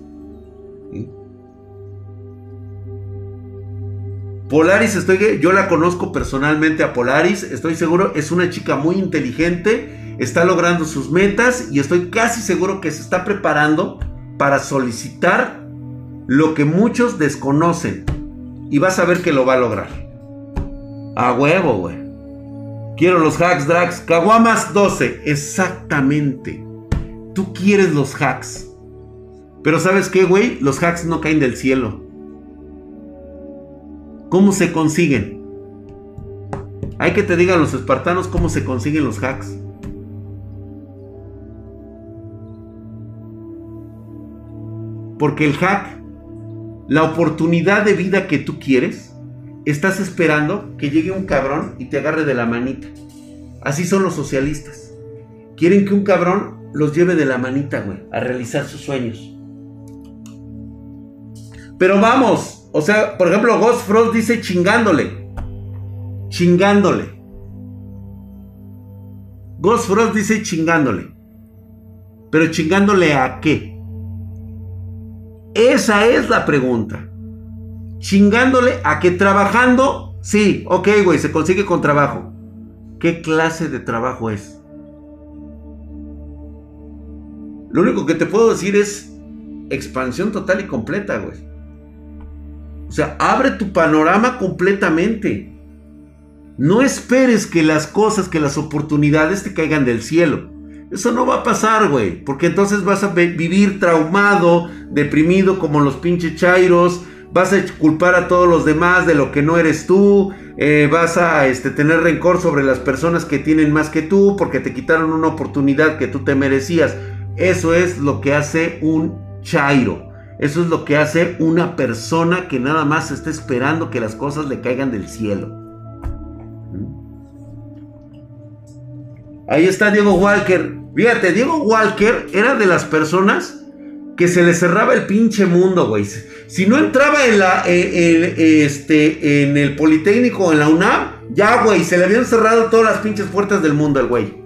Polaris, estoy, yo la conozco personalmente a Polaris, estoy seguro, es una chica muy inteligente, está logrando sus metas y estoy casi seguro que se está preparando para solicitar lo que muchos desconocen. Y vas a ver que lo va a lograr. A huevo, güey. Quiero los hacks, drags. Caguamas 12. Exactamente. Tú quieres los hacks. Pero ¿sabes qué, güey? Los hacks no caen del cielo. ¿Cómo se consiguen? Hay que te digan los espartanos cómo se consiguen los hacks. Porque el hack, la oportunidad de vida que tú quieres, estás esperando que llegue un cabrón y te agarre de la manita. Así son los socialistas. quieren que un cabrón los lleve de la manita, güey, a realizar sus sueños. Pero vamos, o sea, por ejemplo, Ghost Frost dice chingándole. Chingándole. Ghost Frost dice chingándole. Pero chingándole a qué? Esa es la pregunta. Chingándole a que trabajando, sí, ok, güey, se consigue con trabajo. ¿Qué clase de trabajo es? Lo único que te puedo decir es expansión total y completa, güey. O sea, abre tu panorama completamente. No esperes que las cosas, que las oportunidades te caigan del cielo. Eso no va a pasar, güey. Porque entonces vas a vivir traumado, deprimido como los pinches chairos. Vas a culpar a todos los demás de lo que no eres tú. Eh, vas a este, tener rencor sobre las personas que tienen más que tú porque te quitaron una oportunidad que tú te merecías. Eso es lo que hace un chairo. Eso es lo que hace una persona que nada más está esperando que las cosas le caigan del cielo. Ahí está Diego Walker. Fíjate, Diego Walker era de las personas que se le cerraba el pinche mundo, güey. Si no entraba en la este en el Politécnico en la UNAM, ya, güey, se le habían cerrado todas las pinches puertas del mundo al güey.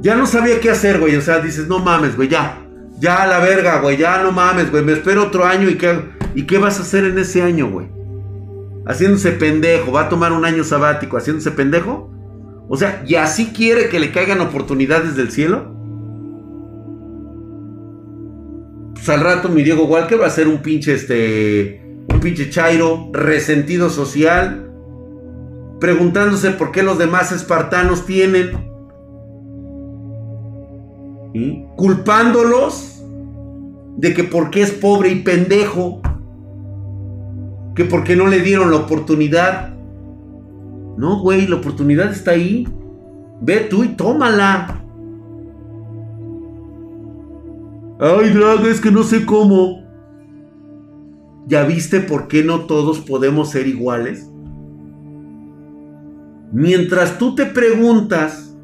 Ya no sabía qué hacer, güey. O sea, dices, no mames, güey, ya. Ya a la verga, güey. Ya no mames, güey. Me espero otro año y qué, ¿y qué vas a hacer en ese año, güey? Haciéndose pendejo. Va a tomar un año sabático haciéndose pendejo. O sea, ¿y así quiere que le caigan oportunidades del cielo? Pues al rato mi Diego Walker va a ser un pinche este. Un pinche chairo, resentido social, preguntándose por qué los demás espartanos tienen culpándolos de que porque es pobre y pendejo, que porque no le dieron la oportunidad. No, güey, la oportunidad está ahí. Ve tú y tómala. Ay, Draga, es que no sé cómo. ¿Ya viste por qué no todos podemos ser iguales? Mientras tú te preguntas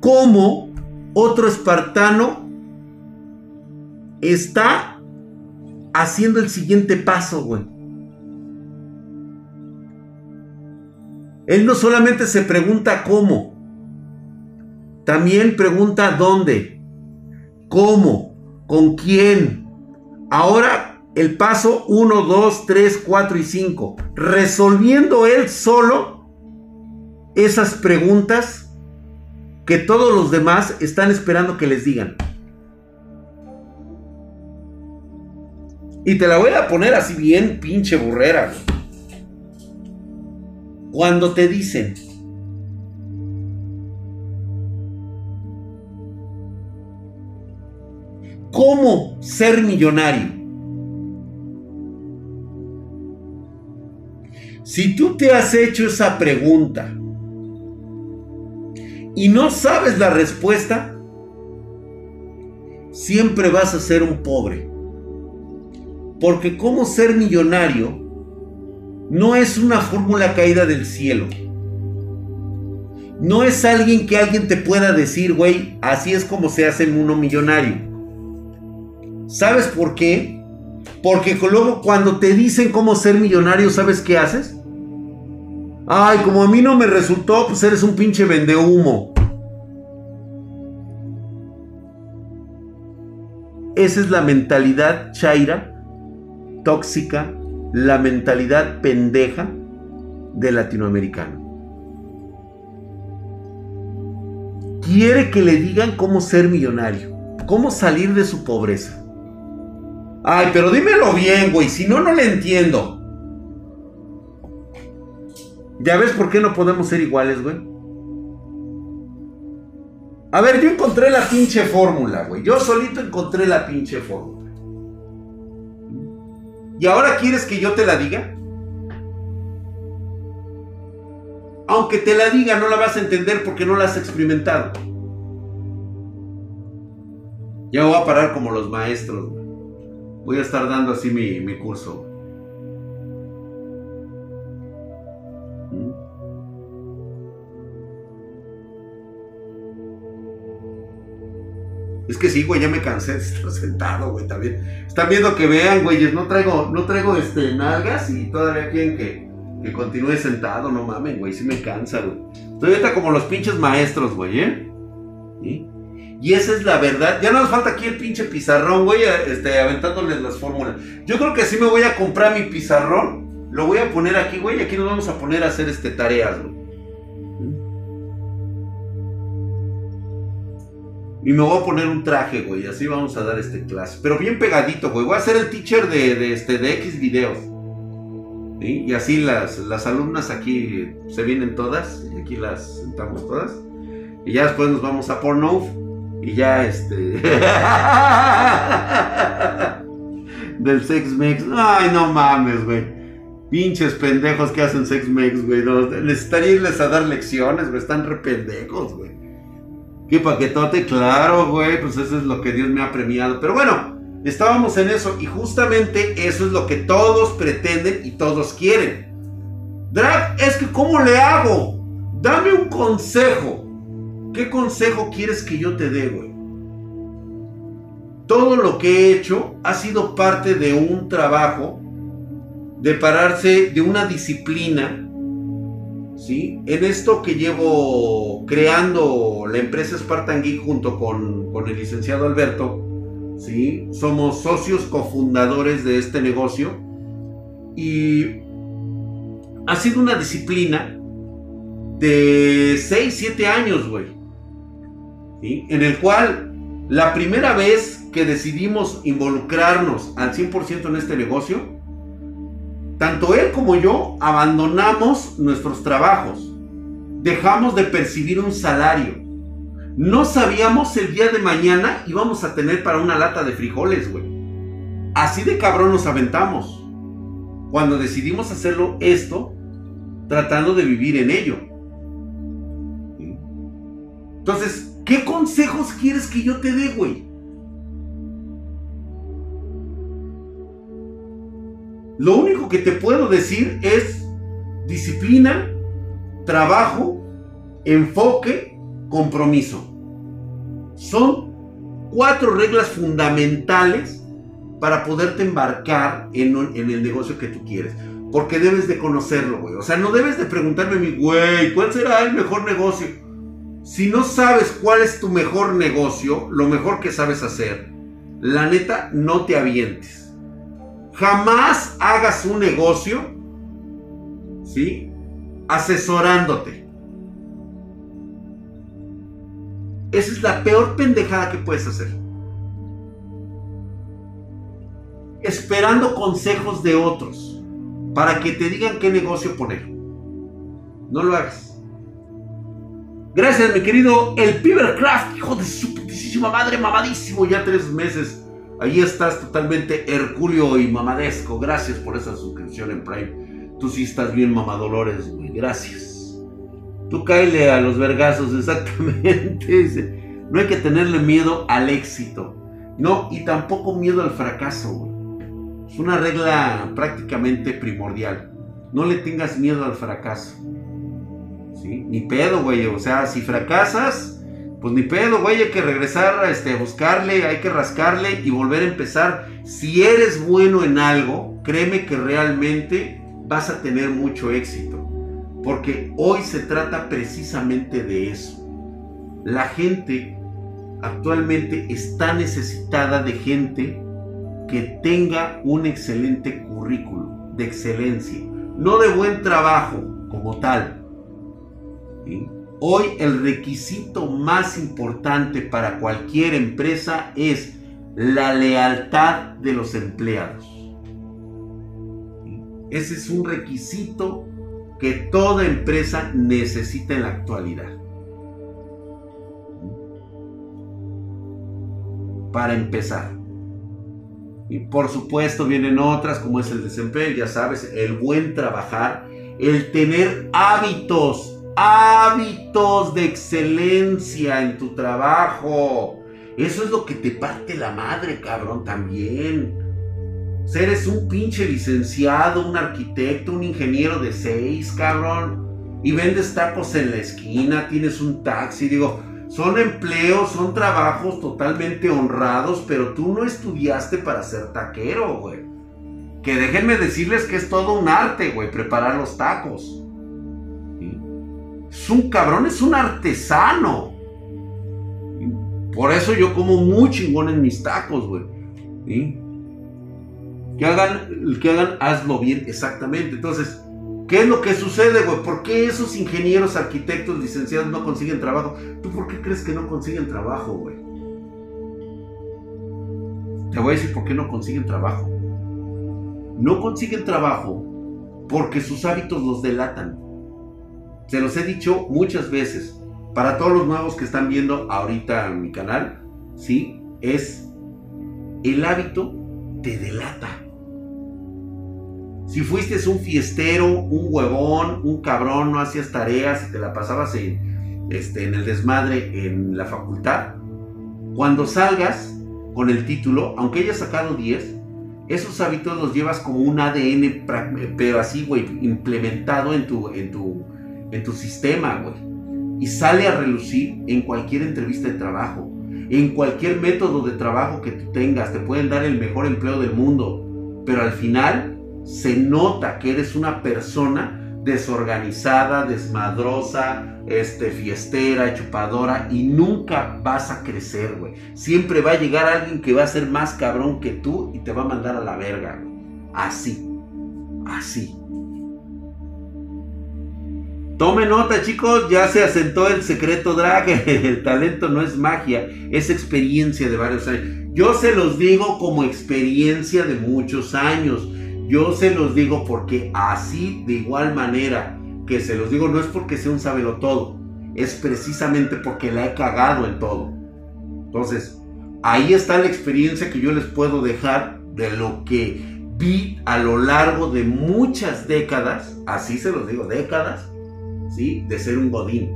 cómo otro espartano está haciendo el siguiente paso, güey. Él no solamente se pregunta cómo, también pregunta dónde, cómo, con quién. Ahora el paso 1, 2, 3, 4 y 5. Resolviendo él solo esas preguntas que todos los demás están esperando que les digan. Y te la voy a poner así bien pinche burrera. Cuando te dicen, ¿cómo ser millonario? Si tú te has hecho esa pregunta, y no sabes la respuesta, siempre vas a ser un pobre. Porque cómo ser millonario no es una fórmula caída del cielo. No es alguien que alguien te pueda decir, güey, así es como se hace uno millonario. ¿Sabes por qué? Porque luego cuando te dicen cómo ser millonario, ¿sabes qué haces? Ay, como a mí no me resultó, pues eres un pinche vendehumo. Esa es la mentalidad chaira, tóxica, la mentalidad pendeja del latinoamericano. Quiere que le digan cómo ser millonario, cómo salir de su pobreza. Ay, pero dímelo bien, güey, si no, no le entiendo. ¿Ya ves por qué no podemos ser iguales, güey? A ver, yo encontré la pinche fórmula, güey. Yo solito encontré la pinche fórmula. ¿Y ahora quieres que yo te la diga? Aunque te la diga, no la vas a entender porque no la has experimentado. Ya voy a parar como los maestros. Voy a estar dando así mi, mi curso. Es que sí, güey, ya me cansé de estar sentado, güey, también. Están viendo que vean, güeyes, no traigo, no traigo este, nalgas y todavía quieren que, que continúe sentado, no mamen, güey, sí me cansa, güey. Estoy ahorita como los pinches maestros, güey, ¿eh? Y esa es la verdad. Ya no nos falta aquí el pinche pizarrón, güey, este, aventándoles las fórmulas. Yo creo que sí me voy a comprar mi pizarrón. Lo voy a poner aquí, güey, y aquí nos vamos a poner a hacer este, tareas, güey. Y me voy a poner un traje, güey. Así vamos a dar este clase. Pero bien pegadito, güey. Voy a ser el teacher de, este, de X videos. Y así las, las alumnas aquí se vienen todas. Y aquí las sentamos todas. Y ya después nos vamos a Pornhub. Y ya este. Del Sex Mex. Ay, no mames, güey. Pinches pendejos que hacen Sex Mex, güey. Necesitaría irles a dar lecciones, güey. Están re pendejos, güey. ¿Qué paquetote? Claro, güey, pues eso es lo que Dios me ha premiado. Pero bueno, estábamos en eso y justamente eso es lo que todos pretenden y todos quieren. Drag, es que ¿cómo le hago? Dame un consejo. ¿Qué consejo quieres que yo te dé, güey? Todo lo que he hecho ha sido parte de un trabajo, de pararse de una disciplina ¿sí? En esto que llevo creando la empresa Spartan Geek junto con, el licenciado Alberto, ¿sí? Somos socios cofundadores de este negocio y ha sido una disciplina de 6, 7 años, güey. En el cual la primera vez que decidimos involucrarnos al 100% en este negocio, tanto él como yo abandonamos nuestros trabajos. Dejamos de percibir un salario. No sabíamos el día de mañana íbamos a tener para una lata de frijoles, güey. Así de cabrón nos aventamos. Cuando decidimos hacerlo esto, tratando de vivir en ello. Entonces, ¿qué consejos quieres que yo te dé, güey? Lo único que te puedo decir es disciplina, trabajo, enfoque, compromiso. Son cuatro reglas fundamentales para poderte embarcar en, el negocio que tú quieres. Porque debes de conocerlo, güey. O sea, no debes de preguntarme mí, güey, ¿cuál será el mejor negocio? Si no sabes cuál es tu mejor negocio, lo mejor que sabes hacer, la neta, no te avientes. Jamás hagas un negocio, ¿sí? Asesorándote. Esa es la peor pendejada que puedes hacer. Esperando consejos de otros para que te digan qué negocio poner. No lo hagas. Gracias, mi querido El Pibercraft, hijo de su putísima madre, mamadísimo, ya tres meses Ahí estás totalmente hercúleo y mamadesco. Gracias por esa suscripción en Prime. Tú sí estás bien mamadolores, güey. Gracias. Tú cáele a los vergazos, exactamente. No hay que tenerle miedo al éxito. No, y tampoco miedo al fracaso, güey. Es una regla prácticamente primordial. No le tengas miedo al fracaso. ¿Sí? Ni pedo, güey. O sea, si fracasas, pues ni pedo, güey, hay que regresar a este, buscarle, hay que rascarle y volver a empezar. Si eres bueno en algo, créeme que realmente vas a tener mucho éxito. Porque hoy se trata precisamente de eso. La gente actualmente está necesitada de gente que tenga un excelente currículum, de excelencia, no de buen trabajo como tal. Hoy el requisito más importante para cualquier empresa es la lealtad de los empleados. Ese es un requisito que toda empresa necesita en la actualidad. Para empezar. Y por supuesto vienen otras como es el desempeño, ya sabes, el buen trabajar, el tener hábitos hábitos de excelencia en tu trabajo. Eso es lo que te parte la madre, cabrón, también. O eres un pinche licenciado, un arquitecto, un ingeniero de seis, cabrón. Y vendes tacos en la esquina, tienes un taxi. Digo, Son empleos, son trabajos totalmente honrados, pero tú no estudiaste para ser taquero, güey. Que déjenme decirles que es todo un arte, güey, preparar los tacos. Es un cabrón, es un artesano. Por eso yo como muy chingón en mis tacos, güey. Que hagan, que hagan, hazlo bien, exactamente. Entonces, ¿qué es lo que sucede, güey? ¿Por qué esos ingenieros, arquitectos, licenciados no consiguen trabajo? ¿Tú por qué crees que no consiguen trabajo, güey? Te voy a decir por qué no consiguen trabajo. No consiguen trabajo porque sus hábitos los delatan. Se los he dicho muchas veces. Para todos los nuevos que están viendo ahorita en mi canal, ¿sí? Es el hábito te delata. Si fuiste un fiestero, un huevón, un cabrón, no hacías tareas y te la pasabas en, este, en el desmadre en la facultad, cuando salgas con el título, aunque hayas sacado 10, esos hábitos los llevas como un ADN, pero así, güey, implementado en tu, en tu, en tu sistema, güey. Y sale a relucir en cualquier entrevista de trabajo, en cualquier método de trabajo que tú tengas. Te pueden dar el mejor empleo del mundo, pero al final se nota que eres una persona desorganizada, desmadrosa, este, fiestera, chupadora y nunca vas a crecer, güey. Siempre va a llegar alguien que va a ser más cabrón que tú y te va a mandar a la verga, Así, así. Tome nota, chicos, ya se asentó el secreto drag. El talento no es magia, es experiencia de varios años. Yo se los digo como experiencia de muchos años. Yo se los digo porque así, de igual manera que se los digo, no es porque sea un sabelo todo, es precisamente porque la he cagado en todo. Entonces, ahí está la experiencia que yo les puedo dejar de lo que vi a lo largo de muchas décadas, así se los digo, décadas, ¿sí? De ser un godín.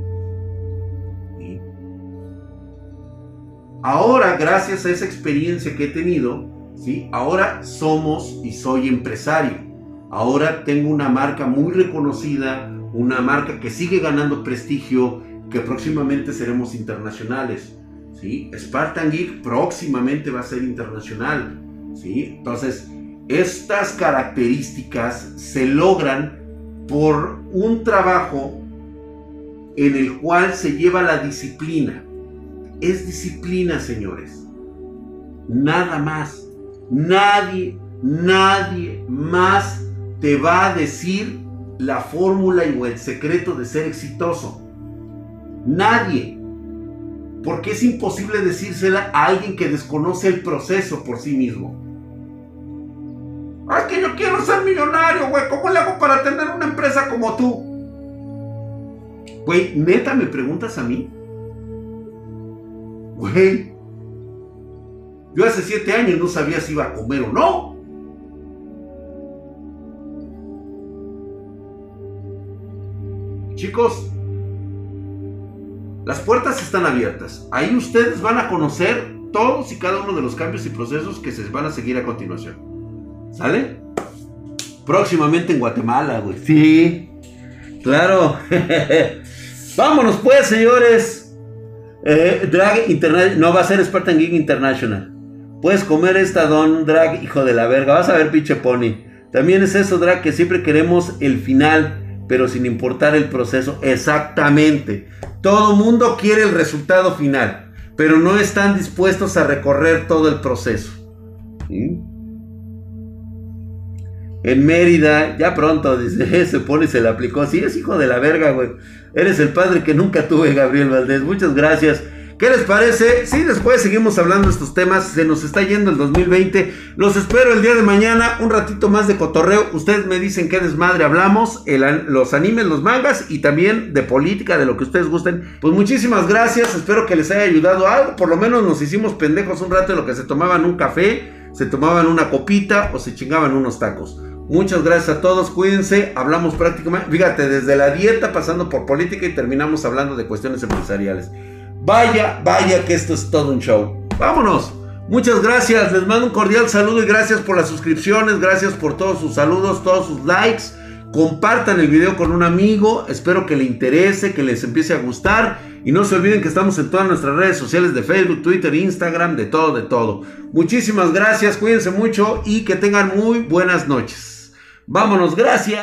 Ahora, gracias a esa experiencia que he tenido, Ahora somos y soy empresario. Ahora tengo una marca muy reconocida, una marca que sigue ganando prestigio, que próximamente seremos internacionales. ¿sí? Spartan Geek próximamente va a ser internacional. ¿sí? Entonces, estas características se logran por un trabajo en el cual se lleva la disciplina. Es disciplina, señores. Nada más. Nadie, nadie más te va a decir la fórmula o el secreto de ser exitoso. Nadie. Porque es imposible decírsela a alguien que desconoce el proceso por sí mismo. Es que yo quiero ser millonario, güey. ¿Cómo le hago para tener una empresa como tú? Güey, neta, ¿me preguntas a mí? Güey, yo hace siete años no sabía si iba a comer o no. Chicos, las puertas están abiertas. Ahí ustedes van a conocer todos y cada uno de los cambios y procesos que se van a seguir a continuación. ¿Sale? Próximamente en Guatemala, güey. Sí, claro. Vámonos pues, señores. Eh, Drag International. No va a ser Spartan Geek International. Puedes comer esta Don Drag, hijo de la verga. Vas a ver, pinche pony. También es eso, Drag, que siempre queremos el final, pero sin importar el proceso. Exactamente. Todo mundo quiere el resultado final, pero no están dispuestos a recorrer todo el proceso. En Mérida, ya pronto, dice, se pone y se le aplicó. Sí, es hijo de la verga, güey. Eres el padre que nunca tuve, Gabriel Valdés. Muchas gracias. ¿Qué les parece? Si después seguimos hablando de estos temas. Se nos está yendo el 2020. Los espero el día de mañana. Un ratito más de cotorreo. Ustedes me dicen qué desmadre hablamos. los animes, los mangas y también de política, de lo que ustedes gusten. Pues muchísimas gracias. Espero que les haya ayudado algo. Por lo menos nos hicimos pendejos un rato en lo que se tomaban un café, se tomaban una copita o se chingaban unos tacos. Muchas gracias a todos, cuídense, hablamos prácticamente, fíjate, desde la dieta pasando por política y terminamos hablando de cuestiones empresariales. Vaya, vaya que esto es todo un show. Vámonos. Muchas gracias. Les mando un cordial saludo y gracias por las suscripciones. Gracias por todos sus saludos, todos sus likes. Compartan el video con un amigo. Espero que le interese, que les empiece a gustar. Y no se olviden que estamos en todas nuestras redes sociales de Facebook, Twitter, Instagram, de todo, de todo. Muchísimas gracias, cuídense mucho y que tengan muy buenas noches. Vámonos, gracias.